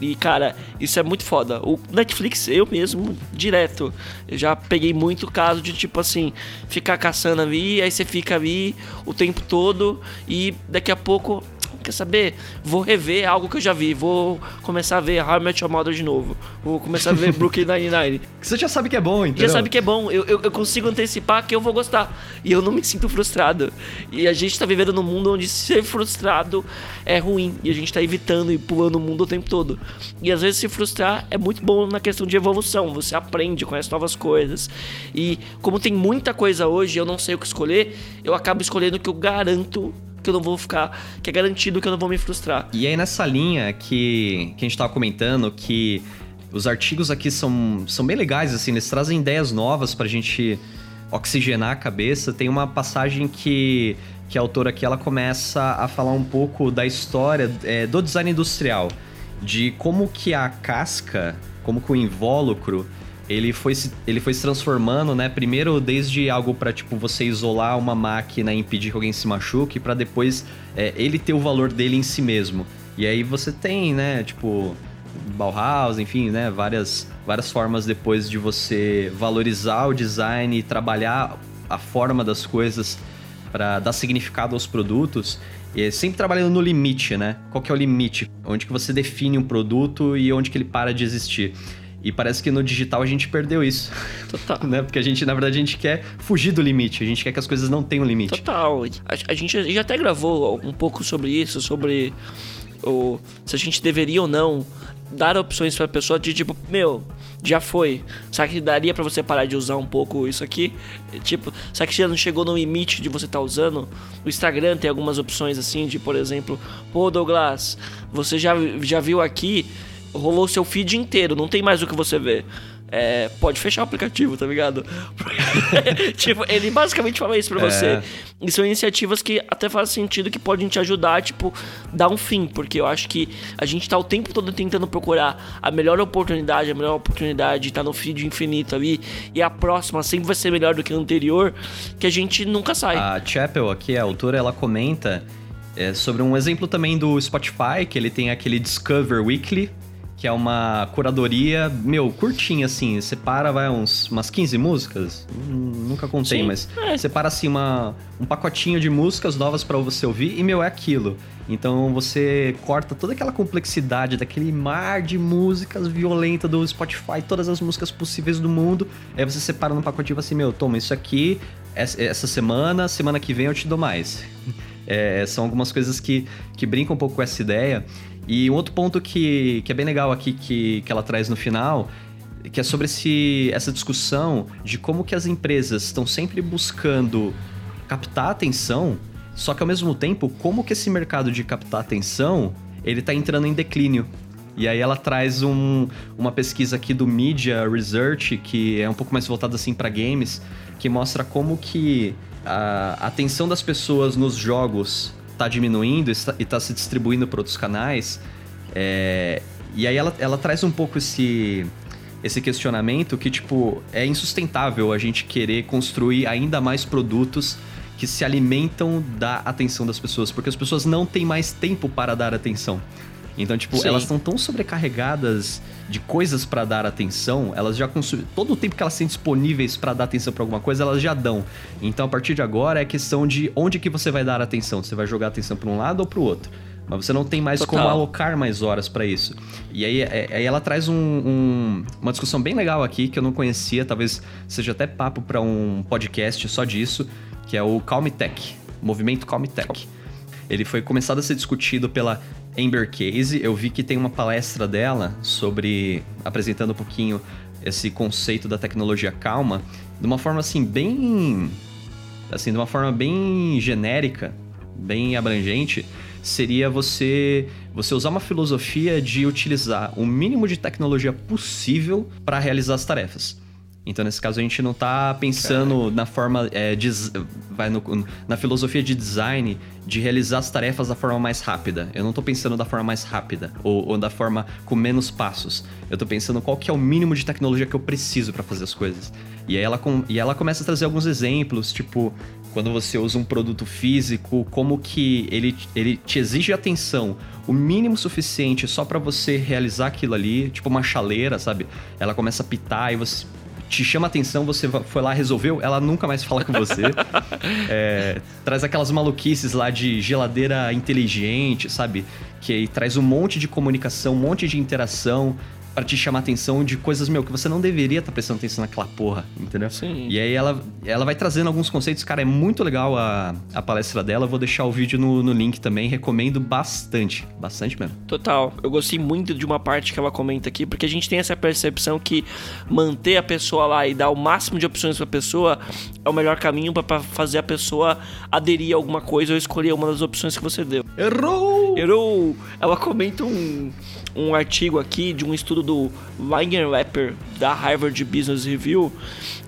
Speaker 2: E, cara, isso é muito foda. O Netflix, eu mesmo, direto, eu já peguei muito caso de, tipo assim, ficar caçando ali, aí você fica ali o tempo todo e daqui a pouco quer saber? Vou rever algo que eu já vi. Vou começar a ver How I Met Your Mother de novo. Vou começar a ver Brooklyn Nine-Nine.
Speaker 1: Você já sabe que é bom, entendeu?
Speaker 2: Já sabe que é bom. Eu, eu, eu, consigo antecipar que eu vou gostar. E eu não me sinto frustrado. E a gente tá vivendo num mundo onde ser frustrado é ruim. E a gente tá evitando e pulando o mundo o tempo todo. E às vezes se frustrar é muito bom na questão de evolução. Você aprende, conhece novas coisas. E como tem muita coisa hoje, eu não sei o que escolher, eu acabo escolhendo o que eu garanto que eu não vou ficar, que é garantido que eu não vou me frustrar.
Speaker 1: E aí nessa linha que, que a gente tava comentando, que os artigos aqui são, são bem legais, assim, eles trazem ideias novas pra gente oxigenar a cabeça. Tem uma passagem que, que a autora aqui ela começa a falar um pouco da história é, do design industrial, de como que a casca, como que o invólucro ele foi, se, ele foi se transformando, né? Primeiro, desde algo para tipo você isolar uma máquina e impedir que alguém se machuque, para depois é, ele ter o valor dele em si mesmo. E aí você tem, né? Tipo Bauhaus, enfim, né? Várias, várias formas depois de você valorizar o design e trabalhar a forma das coisas para dar significado aos produtos. E sempre trabalhando no limite, né? Qual que é o limite? Onde que você define um produto e onde que ele para de existir. E parece que no digital a gente perdeu isso.
Speaker 2: Total.
Speaker 1: né? Porque a gente, na verdade, a gente quer fugir do limite. A gente quer que as coisas não tenham limite.
Speaker 2: Total. A, a gente já até gravou um pouco sobre isso, sobre o, se a gente deveria ou não dar opções para a pessoa de tipo, meu, já foi. Será que daria para você parar de usar um pouco isso aqui? Tipo, será que já não chegou no limite de você estar tá usando? O Instagram tem algumas opções assim, de por exemplo, pô, Douglas, você já, já viu aqui rolou seu feed inteiro, não tem mais o que você ver. É, pode fechar o aplicativo, tá ligado? tipo, ele basicamente fala isso pra você. É. E são iniciativas que até faz sentido que podem te ajudar, tipo, dar um fim, porque eu acho que a gente tá o tempo todo tentando procurar a melhor oportunidade, a melhor oportunidade tá no feed infinito ali, e a próxima sempre vai ser melhor do que a anterior, que a gente nunca sai.
Speaker 1: A Chapel aqui, a autora, ela comenta é, sobre um exemplo também do Spotify, que ele tem aquele Discover Weekly, que é uma curadoria, meu, curtinha assim. Separa, vai, uns, umas 15 músicas. Hum, nunca contei, Sim, mas é. separa assim uma, um pacotinho de músicas novas para você ouvir e, meu, é aquilo. Então você corta toda aquela complexidade daquele mar de músicas violenta do Spotify, todas as músicas possíveis do mundo. Aí você separa num pacotinho assim, meu, toma isso aqui, essa semana, semana que vem eu te dou mais. É, são algumas coisas que, que brincam um pouco com essa ideia. E um outro ponto que, que é bem legal aqui que, que ela traz no final que é sobre esse, essa discussão de como que as empresas estão sempre buscando captar atenção, só que ao mesmo tempo, como que esse mercado de captar atenção, ele está entrando em declínio. E aí ela traz um, uma pesquisa aqui do Media Research, que é um pouco mais voltada assim para games, que mostra como que a atenção das pessoas nos jogos está diminuindo e está se distribuindo para outros canais. É, e aí ela, ela traz um pouco esse, esse questionamento que, tipo, é insustentável a gente querer construir ainda mais produtos que se alimentam da atenção das pessoas, porque as pessoas não têm mais tempo para dar atenção. Então, tipo, Sim. elas estão tão sobrecarregadas de coisas para dar atenção, elas já consumem. Todo o tempo que elas têm disponíveis para dar atenção para alguma coisa, elas já dão. Então, a partir de agora, é questão de onde que você vai dar atenção. Você vai jogar atenção para um lado ou para o outro. Mas você não tem mais Total. como alocar mais horas para isso. E aí, é, aí ela traz um, um, uma discussão bem legal aqui que eu não conhecia, talvez seja até papo para um podcast só disso, que é o Calm Tech, movimento Calm Tech. Ele foi começado a ser discutido pela Amber Case. Eu vi que tem uma palestra dela sobre apresentando um pouquinho esse conceito da tecnologia calma de uma forma assim bem assim, de uma forma bem genérica, bem abrangente, seria você você usar uma filosofia de utilizar o mínimo de tecnologia possível para realizar as tarefas. Então, nesse caso, a gente não tá pensando na forma. É, de, vai no, na filosofia de design de realizar as tarefas da forma mais rápida. Eu não tô pensando da forma mais rápida ou, ou da forma com menos passos. Eu tô pensando qual que é o mínimo de tecnologia que eu preciso para fazer as coisas. E aí ela, com, e ela começa a trazer alguns exemplos, tipo, quando você usa um produto físico, como que ele, ele te exige atenção, o mínimo suficiente só para você realizar aquilo ali, tipo uma chaleira, sabe? Ela começa a pitar e você te chama atenção, você foi lá, resolveu, ela nunca mais fala com você. é, traz aquelas maluquices lá de geladeira inteligente, sabe? Que traz um monte de comunicação, um monte de interação para te chamar atenção de coisas, meu, que você não deveria estar tá prestando atenção naquela porra, entendeu?
Speaker 2: Sim.
Speaker 1: E aí ela, ela vai trazendo alguns conceitos, cara, é muito legal a, a palestra dela, eu vou deixar o vídeo no, no link também, recomendo bastante, bastante mesmo.
Speaker 2: Total, eu gostei muito de uma parte que ela comenta aqui, porque a gente tem essa percepção que manter a pessoa lá e dar o máximo de opções para a pessoa é o melhor caminho para fazer a pessoa aderir a alguma coisa ou escolher uma das opções que você deu.
Speaker 1: Errou!
Speaker 2: Errou! Ela comenta um um artigo aqui de um estudo do Weigenlepper da Harvard Business Review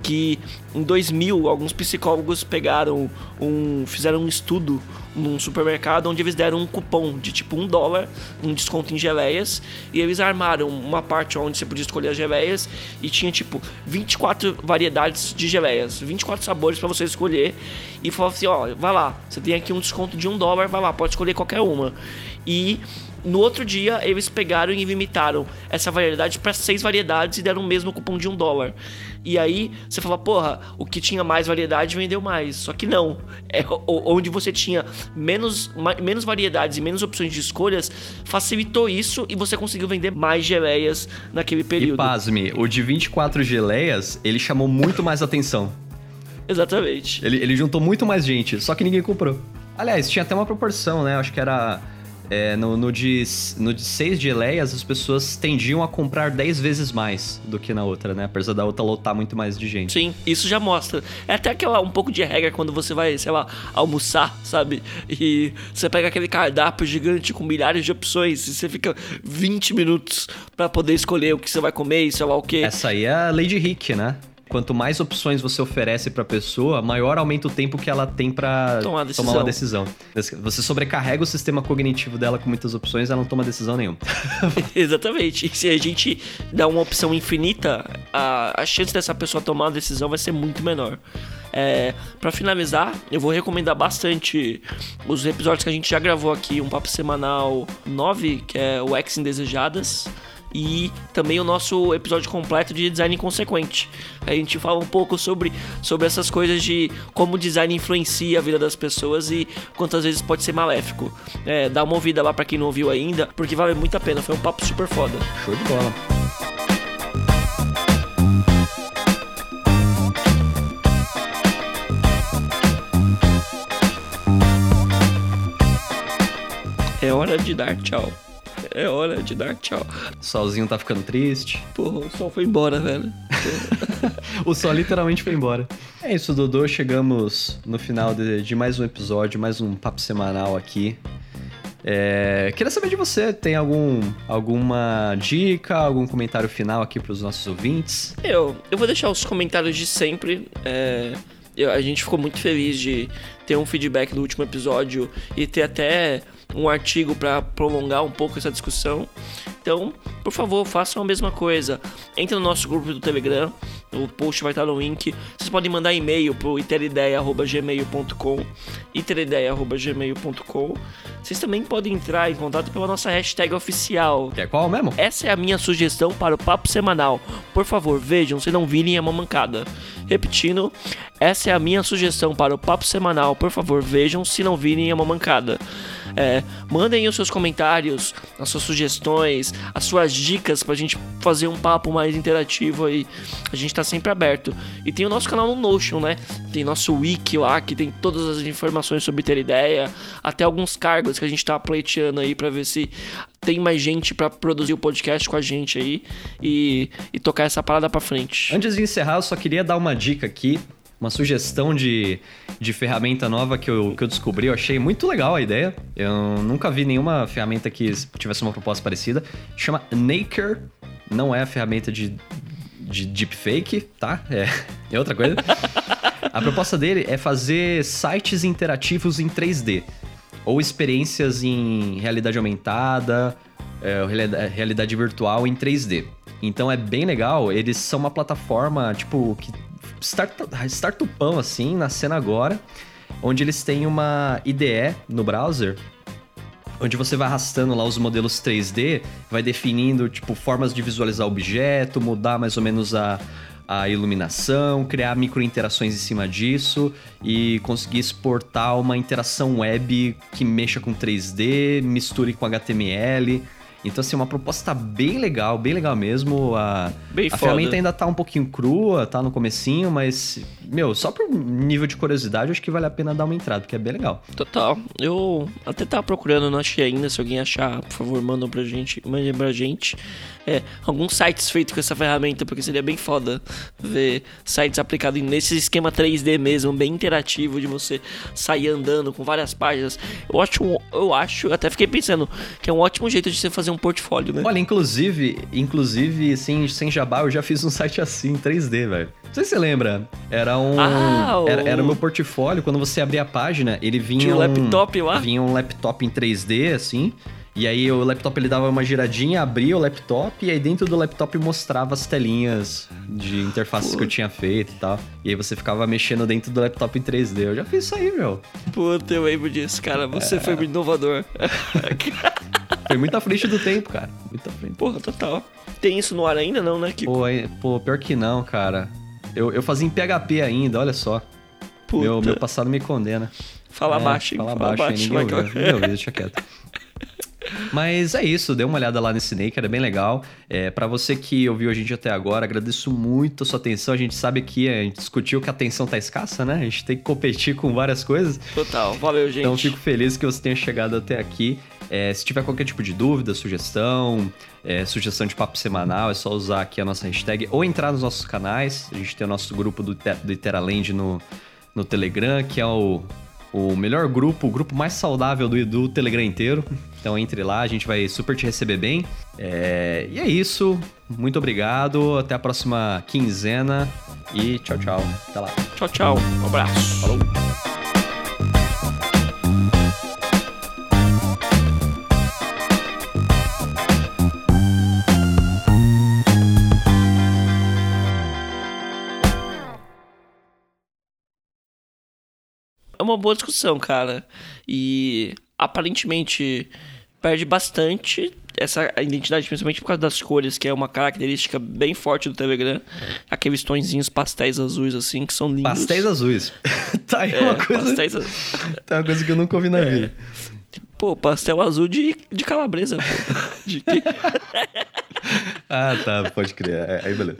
Speaker 2: que em 2000 alguns psicólogos pegaram um fizeram um estudo num supermercado onde eles deram um cupom de tipo um dólar, um desconto em geleias, e eles armaram uma parte onde você podia escolher as geleias e tinha tipo 24 variedades de geleias, 24 sabores para você escolher, e falou assim: ó, vai lá, você tem aqui um desconto de um dólar, vai lá, pode escolher qualquer uma. E no outro dia, eles pegaram e limitaram essa variedade para seis variedades e deram o mesmo cupom de um dólar. E aí você fala, porra, o que tinha mais variedade vendeu mais. Só que não. É onde você tinha menos, menos variedades e menos opções de escolhas, facilitou isso e você conseguiu vender mais geleias naquele período.
Speaker 1: E pasme, o de 24 geleias, ele chamou muito mais atenção.
Speaker 2: Exatamente.
Speaker 1: Ele, ele juntou muito mais gente, só que ninguém comprou. Aliás, tinha até uma proporção, né? Acho que era é, no, no, de, no de 6 de Eleias, as pessoas tendiam a comprar 10 vezes mais do que na outra, né? Apesar da outra lotar muito mais de gente.
Speaker 2: Sim, isso já mostra. É até aquela um pouco de regra quando você vai, sei lá, almoçar, sabe? E você pega aquele cardápio gigante com milhares de opções e você fica 20 minutos para poder escolher o que você vai comer e sei lá o que.
Speaker 1: Essa aí é a Lady Rick, né? Quanto mais opções você oferece para a pessoa, maior aumenta o tempo que ela tem para tomar, tomar, uma decisão. Você sobrecarrega o sistema cognitivo dela com muitas opções, ela não toma decisão nenhuma.
Speaker 2: Exatamente. E se a gente dá uma opção infinita, a, a chance dessa pessoa tomar uma decisão vai ser muito menor. É, para finalizar, eu vou recomendar bastante os episódios que a gente já gravou aqui, um papo semanal 9, que é o X Indesejadas e também o nosso episódio completo de design inconsequente. A gente fala um pouco sobre, sobre essas coisas de como o design influencia a vida das pessoas e quantas vezes pode ser maléfico. É, dá uma ouvida lá para quem não ouviu ainda, porque vale muito a pena. Foi um papo super foda.
Speaker 1: Show de bola.
Speaker 2: É hora de dar tchau. É hora de dar tchau.
Speaker 1: O solzinho tá ficando triste.
Speaker 2: Porra, o sol foi embora, velho.
Speaker 1: o sol literalmente foi embora. É isso, Dodô. Chegamos no final de, de mais um episódio, mais um papo semanal aqui. É, queria saber de você, tem algum, alguma dica, algum comentário final aqui para os nossos ouvintes?
Speaker 2: Eu, eu vou deixar os comentários de sempre. É, eu, a gente ficou muito feliz de ter um feedback do último episódio e ter até um artigo para prolongar um pouco essa discussão. Então, por favor, façam a mesma coisa. Entre no nosso grupo do Telegram, o post vai estar no link. Vocês podem mandar e-mail pro iterideias@gmail.com, iterideias@gmail.com. Vocês também podem entrar em contato pela nossa hashtag oficial.
Speaker 1: Que é qual mesmo?
Speaker 2: Essa é a minha sugestão para o papo semanal. Por favor, vejam se não virem a mancada. Repetindo, essa é a minha sugestão para o papo semanal. Por favor, vejam se não virem a mancada. É, mandem os seus comentários, as suas sugestões, as suas dicas pra gente fazer um papo mais interativo aí. A gente tá sempre aberto. E tem o nosso canal no Notion, né? Tem nosso wiki lá, que tem todas as informações sobre ter ideia, até alguns cargos que a gente tá pleiteando aí pra ver se tem mais gente para produzir o podcast com a gente aí e, e tocar essa parada pra frente.
Speaker 1: Antes de encerrar, eu só queria dar uma dica aqui uma sugestão de, de ferramenta nova que eu, que eu descobri. Eu achei muito legal a ideia. Eu nunca vi nenhuma ferramenta que tivesse uma proposta parecida. Chama Naker. Não é a ferramenta de de deepfake, tá? É, é outra coisa. A proposta dele é fazer sites interativos em 3D. Ou experiências em realidade aumentada, é, realidade virtual em 3D. Então é bem legal, eles são uma plataforma, tipo, que start, startupão assim, nascendo agora, onde eles têm uma IDE no browser onde você vai arrastando lá os modelos 3D, vai definindo, tipo, formas de visualizar objeto, mudar mais ou menos a, a iluminação, criar micro interações em cima disso e conseguir exportar uma interação web que mexa com 3D, misture com HTML. Então, assim, uma proposta bem legal, bem legal mesmo. A,
Speaker 2: bem
Speaker 1: a ferramenta ainda tá um pouquinho crua, tá no comecinho, mas, meu, só por nível de curiosidade, acho que vale a pena dar uma entrada, porque é bem legal.
Speaker 2: Total. Eu até tava procurando, não achei ainda. Se alguém achar, por favor, mandam pra gente, mandem pra gente. É, alguns sites feitos com essa ferramenta, porque seria bem foda ver sites aplicados nesse esquema 3D mesmo, bem interativo, de você sair andando com várias páginas. Eu acho, eu acho, até fiquei pensando que é um ótimo jeito de você fazer um portfólio, né?
Speaker 1: Olha, inclusive, inclusive, sem, sem jabá, eu já fiz um site assim, 3D, velho. Não sei se você lembra. Era um. Ah, o... era, era o meu portfólio. Quando você abria a página, ele vinha.
Speaker 2: Tinha um laptop lá?
Speaker 1: Vinha um laptop em 3D, assim. E aí o laptop ele dava uma giradinha, abria o laptop e aí dentro do laptop mostrava as telinhas de interfaces que eu tinha feito e tal. E aí você ficava mexendo dentro do laptop em 3D. Eu já fiz isso aí, meu.
Speaker 2: Puta, eu lembro disso, cara. Você é... foi muito inovador.
Speaker 1: foi muito à frente do tempo, cara. Muito à frente.
Speaker 2: Porra, total. Tem isso no ar ainda não, né, Kiko?
Speaker 1: Pô, pô pior que não, cara. Eu, eu fazia em PHP ainda, olha só. Puta. Meu, meu passado me condena.
Speaker 2: Fala é, baixo, hein?
Speaker 1: Fala, fala baixo, baixo, ninguém ouviu, ninguém ouviu, deixa quieto. Mas é isso, dê uma olhada lá nesse Snake, era bem legal. É, para você que ouviu a gente até agora, agradeço muito a sua atenção. A gente sabe que a gente discutiu que a atenção tá escassa, né? A gente tem que competir com várias coisas.
Speaker 2: Total, valeu, gente.
Speaker 1: Então fico feliz que você tenha chegado até aqui. É, se tiver qualquer tipo de dúvida, sugestão, é, sugestão de papo semanal, é só usar aqui a nossa hashtag ou entrar nos nossos canais. A gente tem o nosso grupo do, do Iteraland no, no Telegram, que é o o melhor grupo, o grupo mais saudável do, do Telegram inteiro. Então entre lá, a gente vai super te receber bem. É, e é isso. Muito obrigado. Até a próxima quinzena. E tchau, tchau. Até lá.
Speaker 2: Tchau, tchau. Um abraço.
Speaker 1: Falou.
Speaker 2: É uma boa discussão, cara. E aparentemente perde bastante essa identidade, principalmente por causa das cores, que é uma característica bem forte do Telegram. Aqueles tonzinhos pastéis azuis, assim, que são lindos.
Speaker 1: Pastéis azuis. tá aí é, uma coisa. Pastéis... tá uma coisa que eu nunca ouvi na é. vida.
Speaker 2: Pô, pastel azul de, de calabresa, pô. De
Speaker 1: ah, tá, pode crer. É, aí beleza.